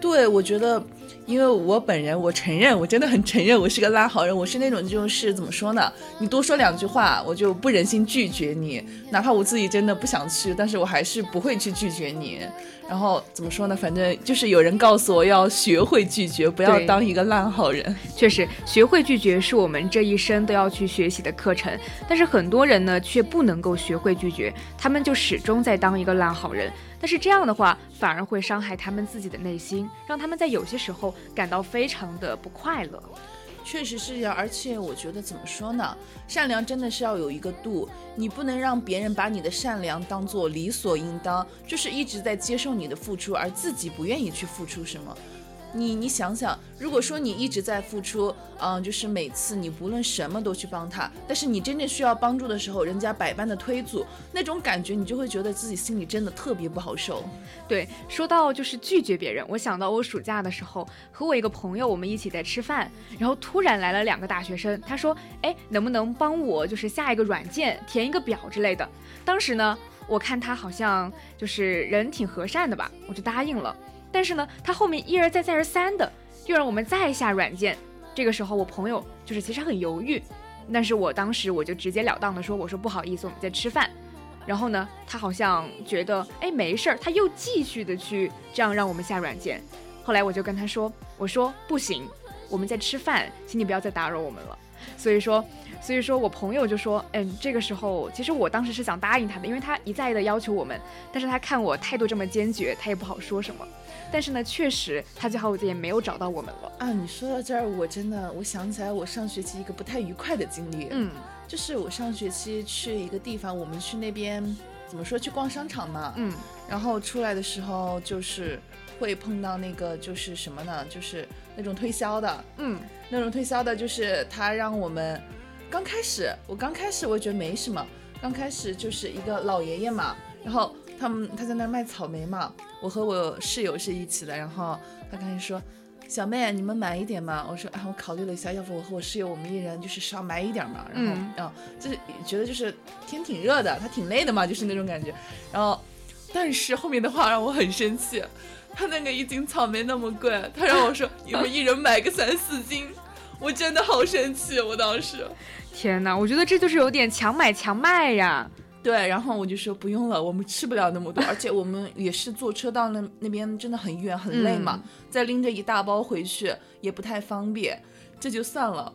对，我觉得。因为我本人，我承认，我真的很承认，我是个拉好人。我是那种就是怎么说呢？你多说两句话，我就不忍心拒绝你，哪怕我自己真的不想去，但是我还是不会去拒绝你。然后怎么说呢？反正就是有人告诉我要学会拒绝，不要当一个烂好人。确实，学会拒绝是我们这一生都要去学习的课程。但是很多人呢，却不能够学会拒绝，他们就始终在当一个烂好人。但是这样的话，反而会伤害他们自己的内心，让他们在有些时候感到非常的不快乐。确实是这样，而且我觉得怎么说呢？善良真的是要有一个度，你不能让别人把你的善良当做理所应当，就是一直在接受你的付出，而自己不愿意去付出什么。你你想想，如果说你一直在付出，嗯，就是每次你不论什么都去帮他，但是你真正需要帮助的时候，人家百般的推阻，那种感觉你就会觉得自己心里真的特别不好受。对，说到就是拒绝别人，我想到我暑假的时候和我一个朋友，我们一起在吃饭，然后突然来了两个大学生，他说，哎，能不能帮我就是下一个软件，填一个表之类的。当时呢，我看他好像就是人挺和善的吧，我就答应了。但是呢，他后面一而再再而三的又让我们再下软件。这个时候，我朋友就是其实很犹豫，但是我当时我就直截了当的说：“我说不好意思，我们在吃饭。”然后呢，他好像觉得哎没事儿，他又继续的去这样让我们下软件。后来我就跟他说：“我说不行，我们在吃饭，请你不要再打扰我们了。”所以说，所以说我朋友就说，嗯，这个时候其实我当时是想答应他的，因为他一再的要求我们，但是他看我态度这么坚决，他也不好说什么。但是呢，确实他最后也没有找到我们了。啊，你说到这儿，我真的我想起来我上学期一个不太愉快的经历。嗯就是我上学期去一个地方，我们去那边怎么说去逛商场嘛，嗯然后出来的时候就是会碰到那个就是什么呢？就是那种推销的，嗯那种推销的，就是他让我们刚开始，我刚开始我觉得没什么，刚开始就是一个老爷爷嘛，然后他们他在那儿卖草莓嘛，我和我室友是一起的，然后他刚才说。小妹，你们买一点嘛？我说，啊，我考虑了一下，要不我和我室友，我们一人就是少买一点嘛。然后，嗯啊，就是觉得就是天挺热的，他挺累的嘛，就是那种感觉。然后，但是后面的话让我很生气，他那个一斤草莓那么贵，他让我说你们一人买个三四斤，我真的好生气，我当时。天哪，我觉得这就是有点强买强卖呀。对，然后我就说不用了，我们吃不了那么多，而且我们也是坐车到那那边真的很远很累嘛，再拎着一大包回去也不太方便，这就算了。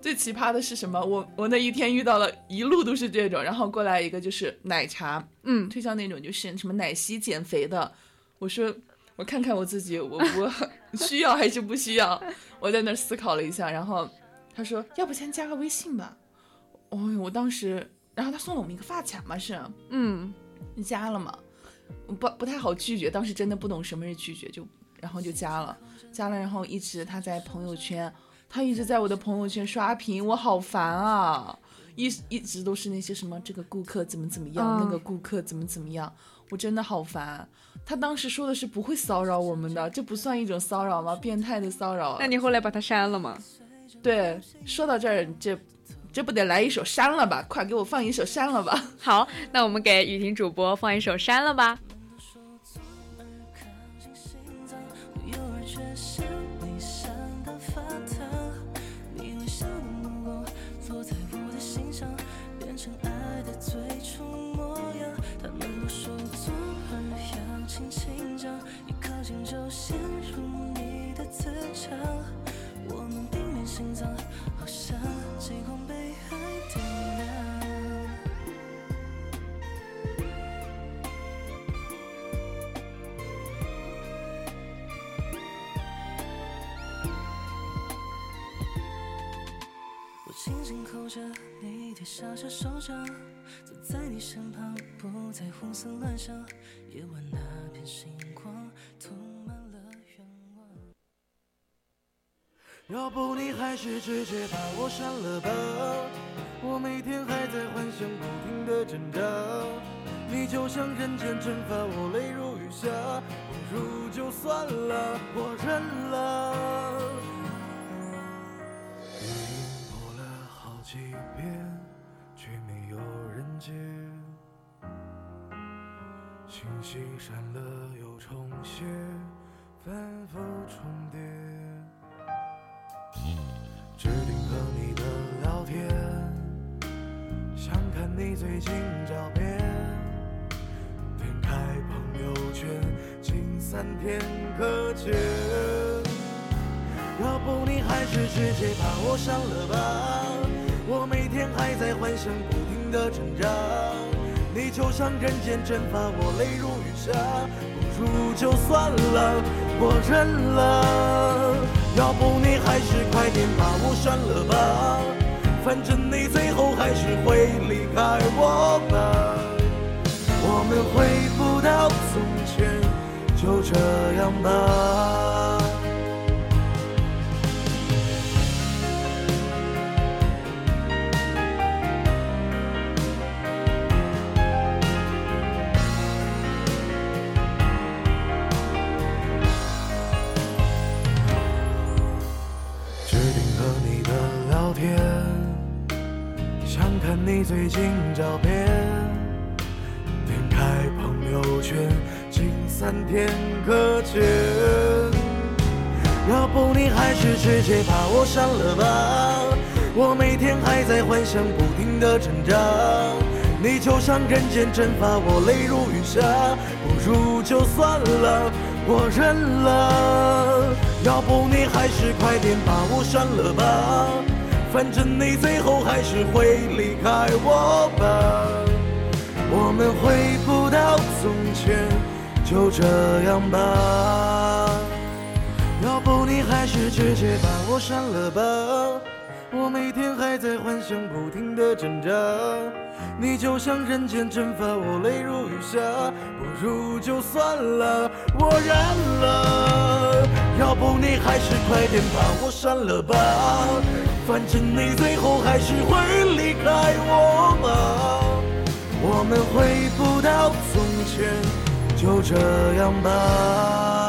最奇葩的是什么？我我那一天遇到了一路都是这种，然后过来一个就是奶茶，嗯推销那种就是什么奶昔减肥的，我说我看看我自己，我我 需要还是不需要？我在那儿思考了一下，然后他说要不先加个微信吧。哦，我当时，然后他送了我们一个发卡嘛，是嗯你加了嘛？不不太好拒绝，当时真的不懂什么是拒绝，就然后就加了，加了，然后一直他在朋友圈，他一直在我的朋友圈刷屏，我好烦啊！一一直都是那些什么这个顾客怎么怎么样，嗯那个顾客怎么怎么样，我真的好烦。他当时说的是不会骚扰我们的，这不算一种骚扰吗？变态的骚扰啊。那你后来把他删了吗？对，说到这儿，这这不得来一首删了吧？快给我放一首删了吧！好，那我们给雨婷主播放一首《删了吧》。小小手掌，走在你身旁，不再胡思乱想。夜晚那片星光，涂满了愿望。要不你还是直接把我删了吧，我每天还在幻想，不停的挣扎。你就像人间蒸发，我泪如雨下，不如就算了，我认了。有人接。信息删了又重写，反复重叠。决定和你的聊天，想看你最近照片，点开朋友圈，近三天可见。要不你还是直接把我删了吧，我每天还在幻想，不停的挣扎。你就像人间蒸发，我泪如雨下，不如就算了，我认了。要不你还是快点把我删了吧，反正你最后还是会离开我吧。我们回不到从前，就这样吧。你最近照片，点开朋友圈，近三天可见。要不你还是直接把我删了吧，我每天还在幻想，不停的挣扎。你就像人间蒸发，我泪如雨下，不如就算了，我认了。要不你还是快点把我删了吧，反正你最后还是会离开我吧。我们回不到从前，就这样吧。要不你还是直接把我删了吧。我每天还在幻想，不停的挣扎。你就像人间蒸发，我泪如雨下。不如就算了，我认了。要不你还是快点把我删了吧。反正你最后还是会离开我吧。我们回不到从前，就这样吧。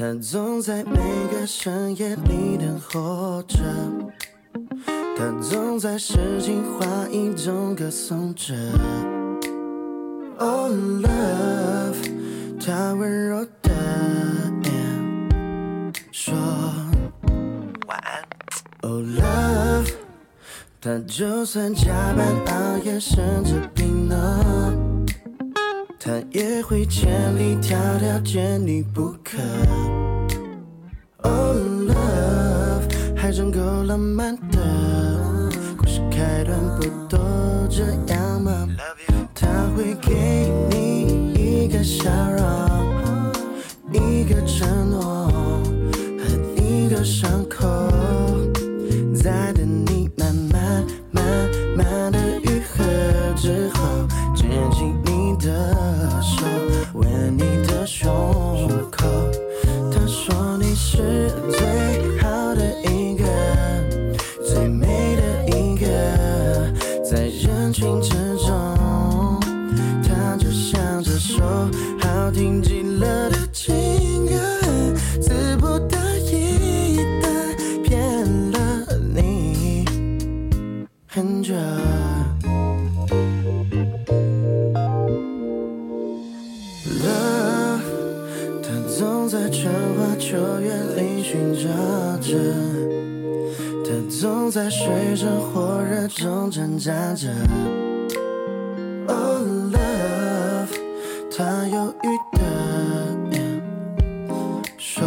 它总在每个深夜里等候着，他总在诗情画意中歌颂着。Oh love，他温柔的说晚安。Oh love，他就算加班熬夜甚至病了。他也会千里迢迢见你不可。Oh love，还真够浪漫的。故事开端不都这样吗？他会给你一个笑容，一个承诺和一个伤口，春花秋月里寻找着，他总在水深火热中挣扎着。Oh love，他犹豫的说，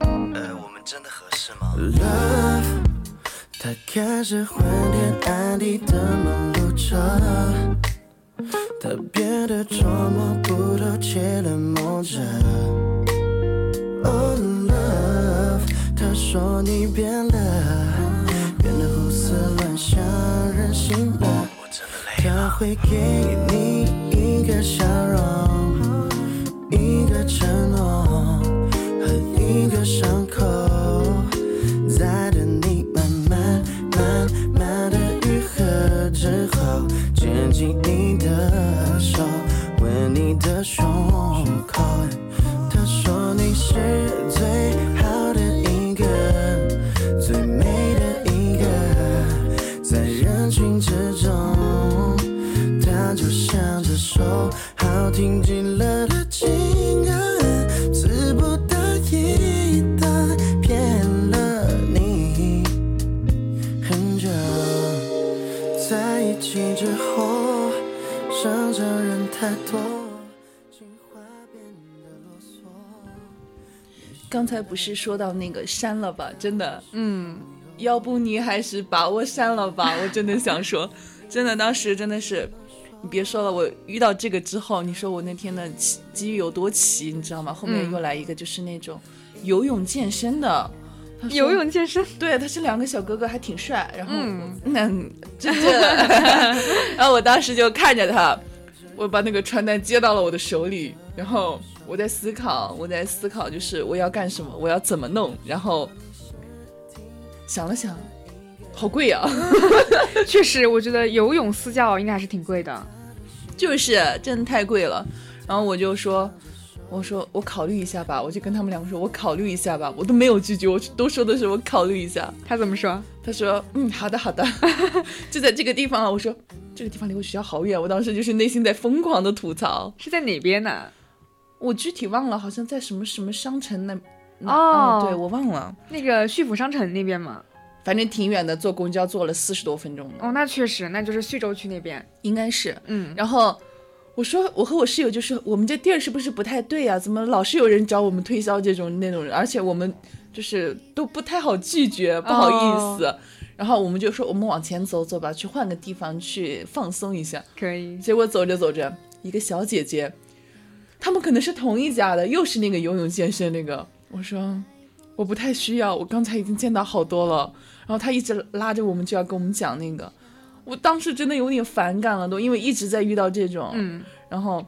呃，我们真的合适吗？Love，他开始昏天暗地的忙碌着。不是说到那个删了吧？真的，嗯，要不你还是把我删了吧？我真的想说，真的当时真的是，你别说了，我遇到这个之后，你说我那天的奇机遇有多奇，你知道吗？后面嗯又来一个就是那种游泳健身的。游泳健身，对，他是两个小哥哥，还挺帅。然后，嗯那这这，然后我当时就看着他，我把那个传单接到了我的手里，然后我在思考，我在思考，就是我要干什么，我要怎么弄。然后想了想，好贵啊，确实，我觉得游泳私教应该还是挺贵的。就是真的太贵了。然后我就说。我说我考虑一下吧，我就跟他们两个说，我考虑一下吧，我都没有拒绝，我都说的是我考虑一下。他怎么说？他说：“嗯，好的，好的，就在这个地方啊。”我说：“这个地方离我学校好远。”我当时就是内心在疯狂的吐槽。是在哪边呢？我具体忘了，好像在什么什么商城那哪哦对我忘了，那个旭府商城那边嘛。反正挺远的，坐公交坐了四十多分钟，哦，那确实，那就是徐州区那边。应该是。嗯，然后我说，我和我室友就说，我们这地儿是不是不太对啊？怎么老是有人找我们推销这种那种人，而且我们就是都不太好拒绝，不好意思。然后我们就说，我们往前走走吧，去换个地方去放松一下。可以。结果走着走着，一个小姐姐，他们可能是同一家的，又是那个游泳健身那个。我说我不太需要，我刚才已经见到好多了。然后他一直拉着我们就要跟我们讲那个，我当时真的有点反感了都，因为一直在遇到这种。嗯，然后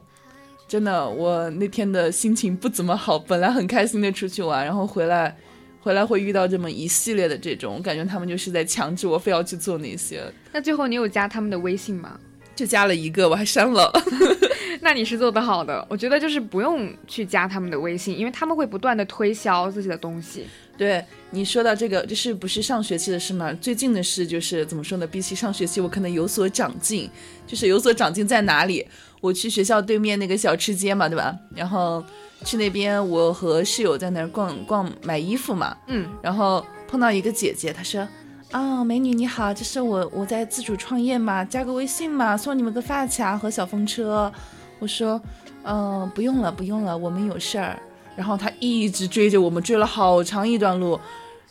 真的我那天的心情不怎么好，本来很开心的出去玩，然后回来。回来会遇到这么一系列的这种，我感觉他们就是在强制我非要去做那些，那最后你有加他们的微信吗？就加了一个，我还删了。那你是做得好的，我觉得就是不用去加他们的微信，因为他们会不断的推销自己的东西。对你说到这个，这是不是上学期的事嘛？最近的事就是怎么说呢？比起上学期，我可能有所长进。就是有所长进在哪里？我去学校对面那个小吃街嘛，对吧？然后去那边，我和室友在那儿逛逛买衣服嘛。嗯，然后碰到一个姐姐，她说：“啊、美女你好，这是我我在自主创业嘛，加个微信嘛，送你们个发卡和小风车。”我说：“嗯、不用了，不用了，我们有事儿。”然后他一直追着我们，追了好长一段路，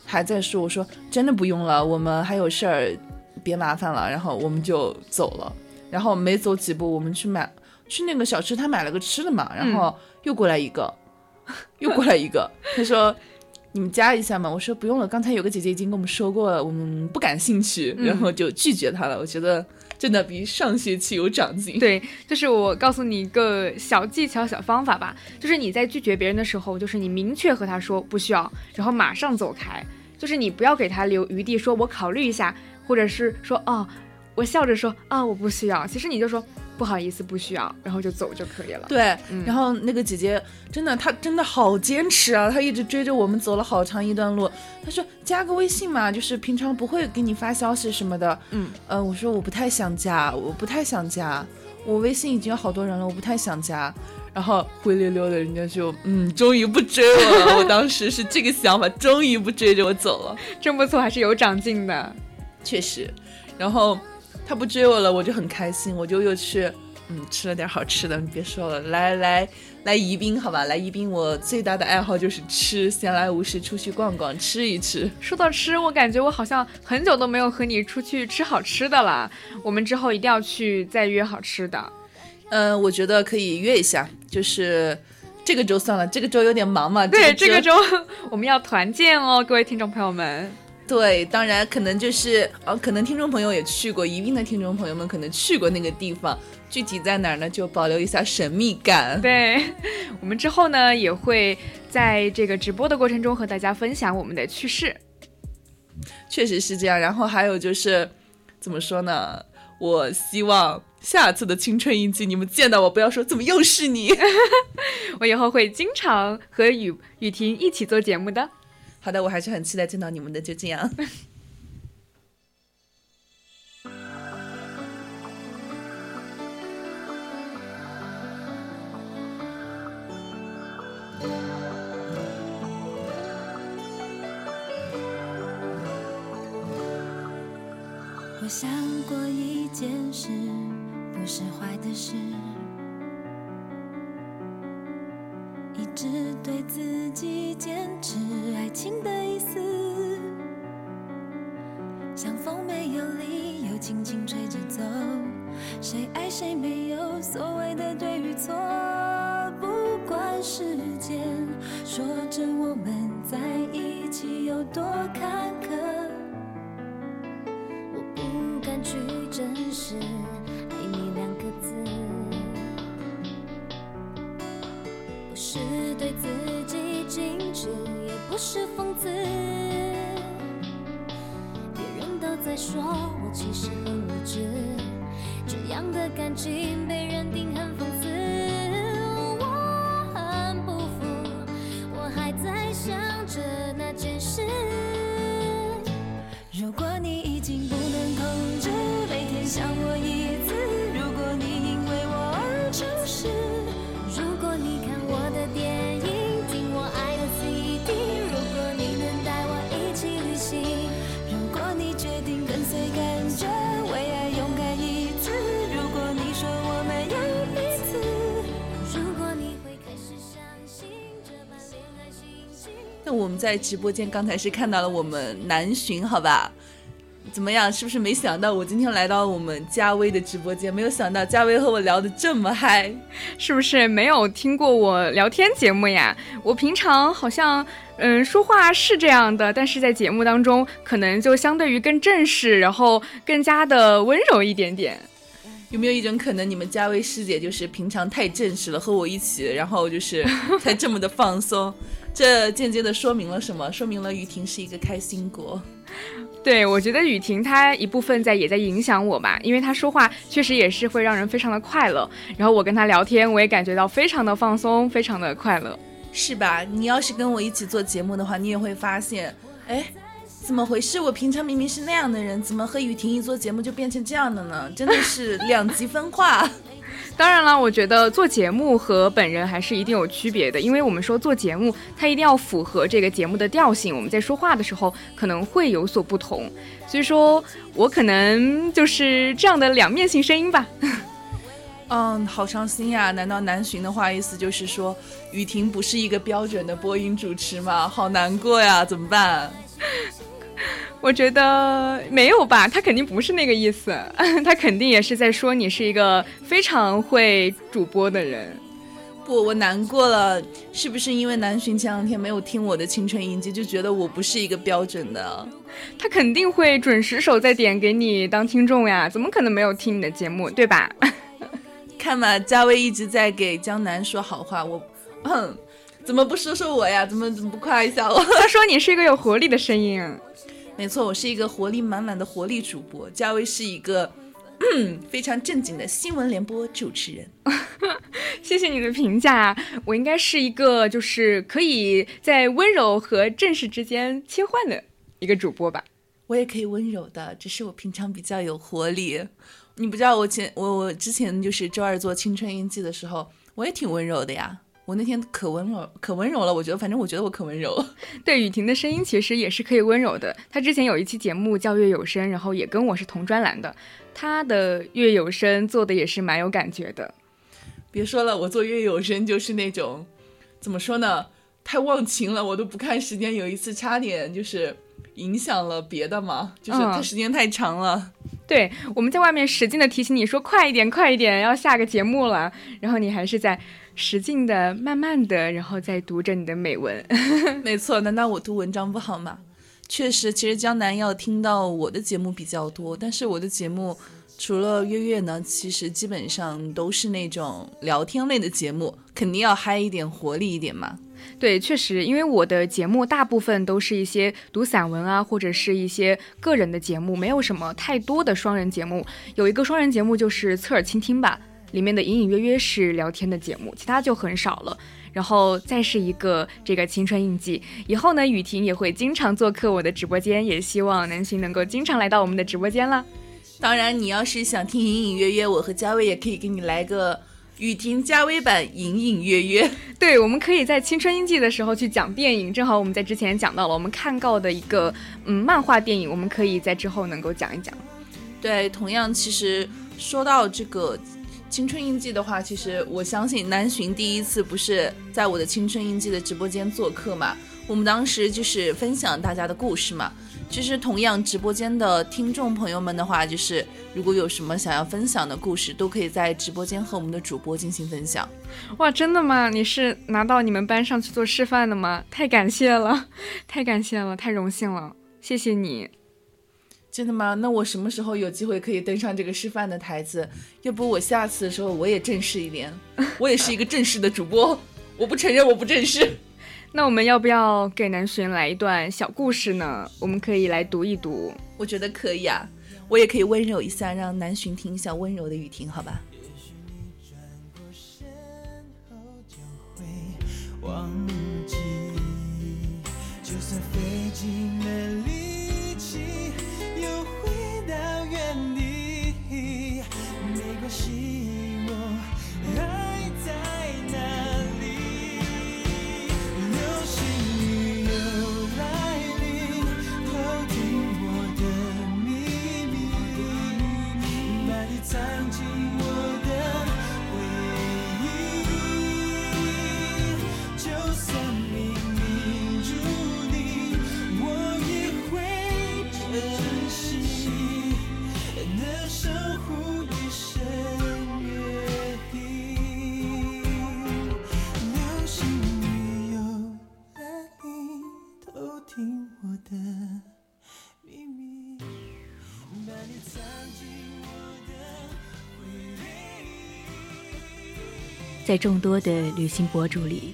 还在说：“我说真的不用了，我们还有事儿，别麻烦了。”然后我们就走了。然后没走几步，我们去买去那个小吃，他买了个吃的嘛，然后又过来一个，又过来一个，他说。你们加一下嘛？我说不用了，刚才有个姐姐已经跟我们说过了，我们不感兴趣，嗯然后就拒绝她了。我觉得真的比上学期有长进。对，就是我告诉你一个小技巧、小方法吧，就是你在拒绝别人的时候，就是你明确和他说不需要，然后马上走开，就是你不要给他留余地，说我考虑一下，或者是说哦，我笑着说啊、我不需要，其实你就说不好意思，不需要，然后就走就可以了。对，嗯然后那个姐姐真的，她真的好坚持啊！她一直追着我们走了好长一段路。她说加个微信嘛，就是平常不会给你发消息什么的。嗯，呃，我说我不太想加，我不太想加，我微信已经有好多人了，我不太想加。然后灰溜溜的，人家就嗯，终于不追我了。我当时是这个想法，终于不追着我走了。真不错，还是有长进的。确实，然后他不追我了，我就很开心，我就又去嗯吃了点好吃的。你别说了，来来来宜宾好吧，来宜宾我最大的爱好就是吃，闲来无事出去逛逛，吃一吃。说到吃，我感觉我好像很久都没有和你出去吃好吃的了。我们之后一定要去再约好吃的。嗯、我觉得可以约一下，就是这个周算了，这个周有点忙嘛。对，这个周周 我们要团建哦，各位听众朋友们。对，当然可能就是呃，可能听众朋友也去过宜宾的听众朋友们可能去过那个地方，具体在哪儿呢？就保留一下神秘感。对，我们之后呢也会在这个直播的过程中和大家分享我们的趣事。确实是这样。然后还有就是，怎么说呢？我希望下次的青春印记，你们见到我不要说怎么又是你。我以后会经常和雨雨婷一起做节目的。好的，我还是很期待见到你们的。就这样。我想过一件事，不是坏的事，一直对自己坚持爱情的意思，像风没有理由轻轻吹着走，谁爱谁没有所谓的对与错，不管时间说着我们在一起有多坎坷。我不敢去证实“对自己矜持，也不是讽刺。别人都在说我其实很无知，这样的感情被认定很讽刺。我很不服，我还在想着那件事。们在直播间刚才是看到了我们南巡，好吧？怎么样？是不是没想到我今天来到我们嘉威的直播间？没有想到嘉威和我聊得这么嗨。是不是没有听过我聊天节目呀？我平常好像嗯说话是这样的，但是在节目当中可能就相对于更正式，然后更加的温柔一点点。有没有一种可能，你们嘉威师姐就是平常太正式了，和我一起，然后就是才这么的放松？这间接的说明了什么？说明了雨婷是一个开心果。对，我觉得雨婷她一部分在也在影响我吧，因为她说话确实也是会让人非常的快乐，然后我跟她聊天，我也感觉到非常的放松，非常的快乐。是吧？你要是跟我一起做节目的话，你也会发现，哎，怎么回事？我平常明明是那样的人，怎么和雨婷一做节目就变成这样的呢？真的是两极分化。当然了，我觉得做节目和本人还是一定有区别的，因为我们说做节目，它一定要符合这个节目的调性，我们在说话的时候可能会有所不同。所以说我可能就是这样的两面性声音吧。嗯，好伤心呀！难道南巡的话意思就是说雨婷不是一个标准的播音主持吗？好难过呀，怎么办？我觉得没有吧，他肯定不是那个意思，他肯定也是在说你是一个非常会主播的人。不，我难过了，是不是因为南巡前两天没有听我的青春印记，就觉得我不是一个标准的？他肯定会准时守在点给你当听众呀，怎么可能没有听你的节目，对吧？看嘛，嘉威一直在给江南说好话，我，嗯，怎么不说说我呀？怎么怎么不夸一下我？他说你是一个有活力的声音。没错，我是一个活力满满的活力主播，嘉威是一个嗯 非常正经的新闻联播主持人。谢谢你的评价，我应该是一个就是可以在温柔和正式之间切换的一个主播吧。我也可以温柔的，只是我平常比较有活力。你不知道我前我我之前就是周二做青春印记的时候，我也挺温柔的呀。我那天可温柔可温柔了，我觉得反正我觉得我可温柔。对，雨婷的声音其实也是可以温柔的。她之前有一期节目叫《月有声》，然后也跟我是同专栏的。她的《月有声》做的也是蛮有感觉的。别说了，我做月有声就是那种怎么说呢，太忘情了，我都不看时间。有一次差点就是影响了别的嘛，就是它时间太长了。对，我们在外面使劲的提醒你说快一点，快一点，要下个节目了，然后你还是在使劲的、慢慢的，然后再读着你的美文。没错，难道我读文章不好吗？确实，其实江南要听到我的节目比较多，但是我的节目除了月月呢，其实基本上都是那种聊天类的节目，肯定要嗨一点、活力一点嘛。对，确实，因为我的节目大部分都是一些读散文啊，或者是一些个人的节目，没有什么太多的双人节目。有一个双人节目就是侧耳倾听吧，里面的隐隐约约是聊天的节目，其他就很少了。然后再是一个这个青春印记，以后呢，雨婷也会经常做客我的直播间，也希望南浔能够经常来到我们的直播间了。当然，你要是想听隐隐约约，我和佳薇也可以给你来个雨婷嘉威版隐隐约约。对，我们可以在青春印记的时候去讲电影，正好我们在之前讲到了我们看到的一个嗯漫画电影，我们可以在之后能够讲一讲。对，同样，其实说到这个青春印记的话，其实我相信南浔第一次不是在我的青春印记的直播间做客嘛，我们当时就是分享大家的故事嘛。其实同样，直播间的听众朋友们的话，就是如果有什么想要分享的故事，都可以在直播间和我们的主播进行分享。哇，真的吗？你是拿到你们班上去做示范的吗？太感谢了，太感谢了，太荣幸了，谢谢你。真的吗？那我什么时候有机会可以登上这个示范的台子？要不我下次的时候我也正式一点，我也是一个正式的主播。我不承认我不正式。那我们要不要给南浔来一段小故事呢？我们可以来读一读。我觉得可以啊，我也可以温柔一下，让南浔听一下温柔的雨婷，好吧？忘记，就算费尽了力藏进我的回忆。就算冥冥注定，我也会珍惜，能守护一生约定。流星雨又来临，偷听我的在众多的旅行博主里，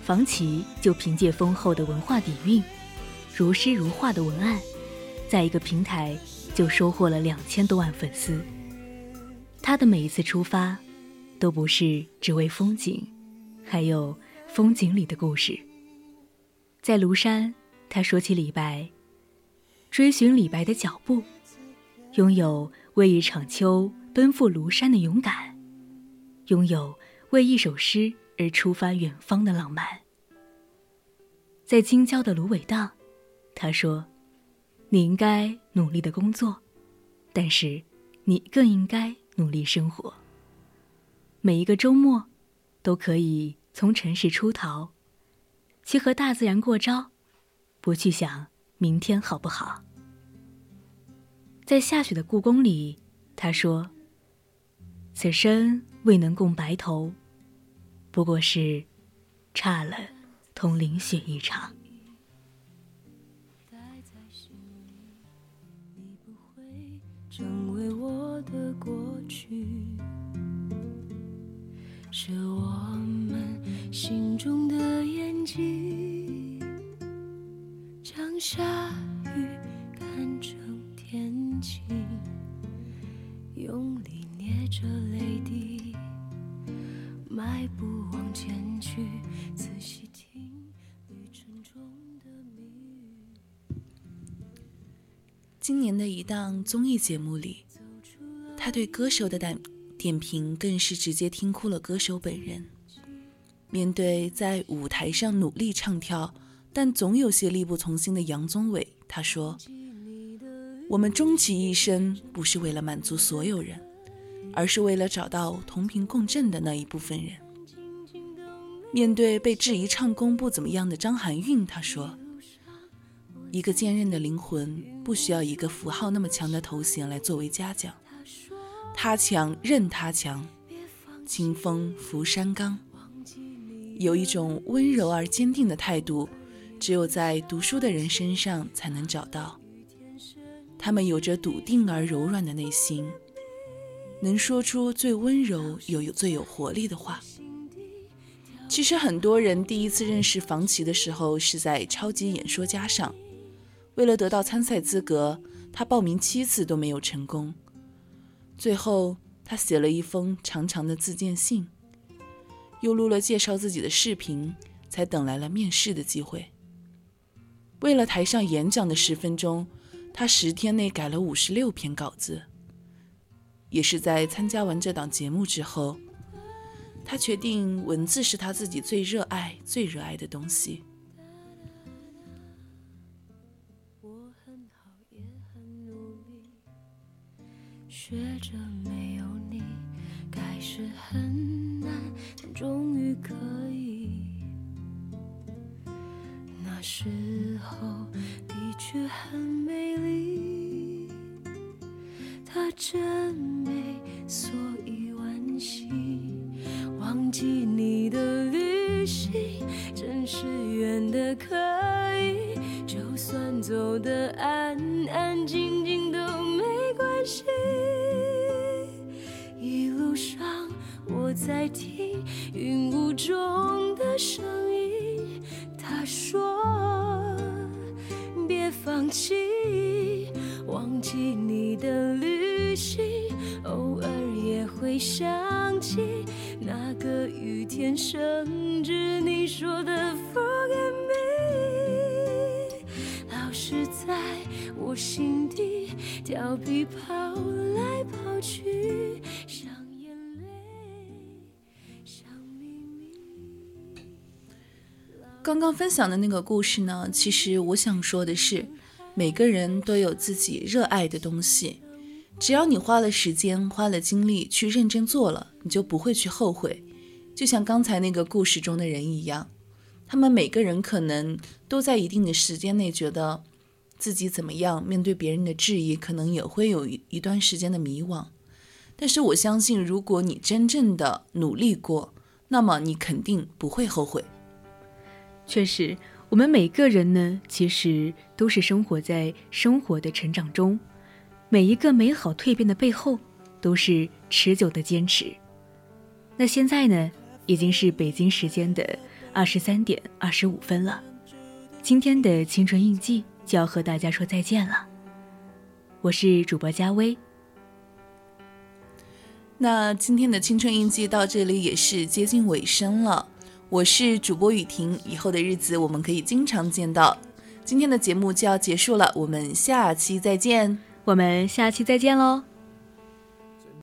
房琪就凭借丰厚的文化底蕴、如诗如画的文案，在一个平台就收获了两千多万粉丝。他的每一次出发，都不是只为风景，还有风景里的故事。在庐山，他说起李白，追寻李白的脚步，拥有为一场秋奔赴庐山的勇敢，拥有为一首诗而出发远方的浪漫。在京郊的芦苇荡，他说：“你应该努力的工作，但是你更应该努力生活。每一个周末，都可以从城市出逃，去和大自然过招，不去想明天好不好。”在下雪的故宫里，他说：“此生未能共白头，不过是差了同淋雪一场。待在心里，你不会成为我的过去，是我们心中的眼睛，将下雨看成天晴，用力捏着泪滴，迈步往前去，仔细听旅程中的谜语。今年的一档综艺节目里，他对歌手的点点评更是直接听哭了歌手本人。面对在舞台上努力唱跳，但总有些力不从心的杨宗纬，他说：“我们终其一生，不是为了满足所有人，而是为了找到同频共振的那一部分人。”面对被质疑唱功不怎么样的张含韵，他说：“一个坚韧的灵魂，不需要一个符号那么强的头衔来作为嘉奖。他强任他强，清风拂山岗。有一种温柔而坚定的态度，只有在读书的人身上才能找到。他们有着笃定而柔软的内心，能说出最温柔又有最有活力的话。其实很多人第一次认识房琪的时候是在《超级演说家》上，为了得到参赛资格，他报名七次都没有成功。最后，他写了一封长长的自荐信，又录了介绍自己的视频，才等来了面试的机会。为了台上演讲的十分钟，他十天内改了五十六篇稿子。也是在参加完这档节目之后，他决定文字是他自己最热爱、最热爱的东西。学着没有你，开始很难，但终于可以。那时候的确很美丽，它真美，所以惋惜。忘记你的旅行，真是远的可以。就算走得安安静静都没关系。一路上我在听云雾中的声音，他说放弃，忘记你的旅行，偶尔也会想起那个雨天甚至你说的 Forget me。老是在我心底调皮跑来跑去，刚刚分享的那个故事呢，其实我想说的是，每个人都有自己热爱的东西，只要你花了时间、花了精力去认真做了，你就不会去后悔。就像刚才那个故事中的人一样，他们每个人可能都在一定的时间内觉得自己怎么样，面对别人的质疑，可能也会有一一段时间的迷惘。但是我相信，如果你真正的努力过，那么你肯定不会后悔。确实，我们每个人呢，其实都是生活在生活的成长中，每一个美好蜕变的背后，都是持久的坚持。那现在呢，已经是北京时间的二十三点二十五分了，今天的青春印记就要和大家说再见了。我是主播佳薇。那今天的青春印记到这里也是接近尾声了。我是主播雨婷，以后的日子我们可以经常见到。今天的节目就要结束了，我们下期再见。我们下期再见喽。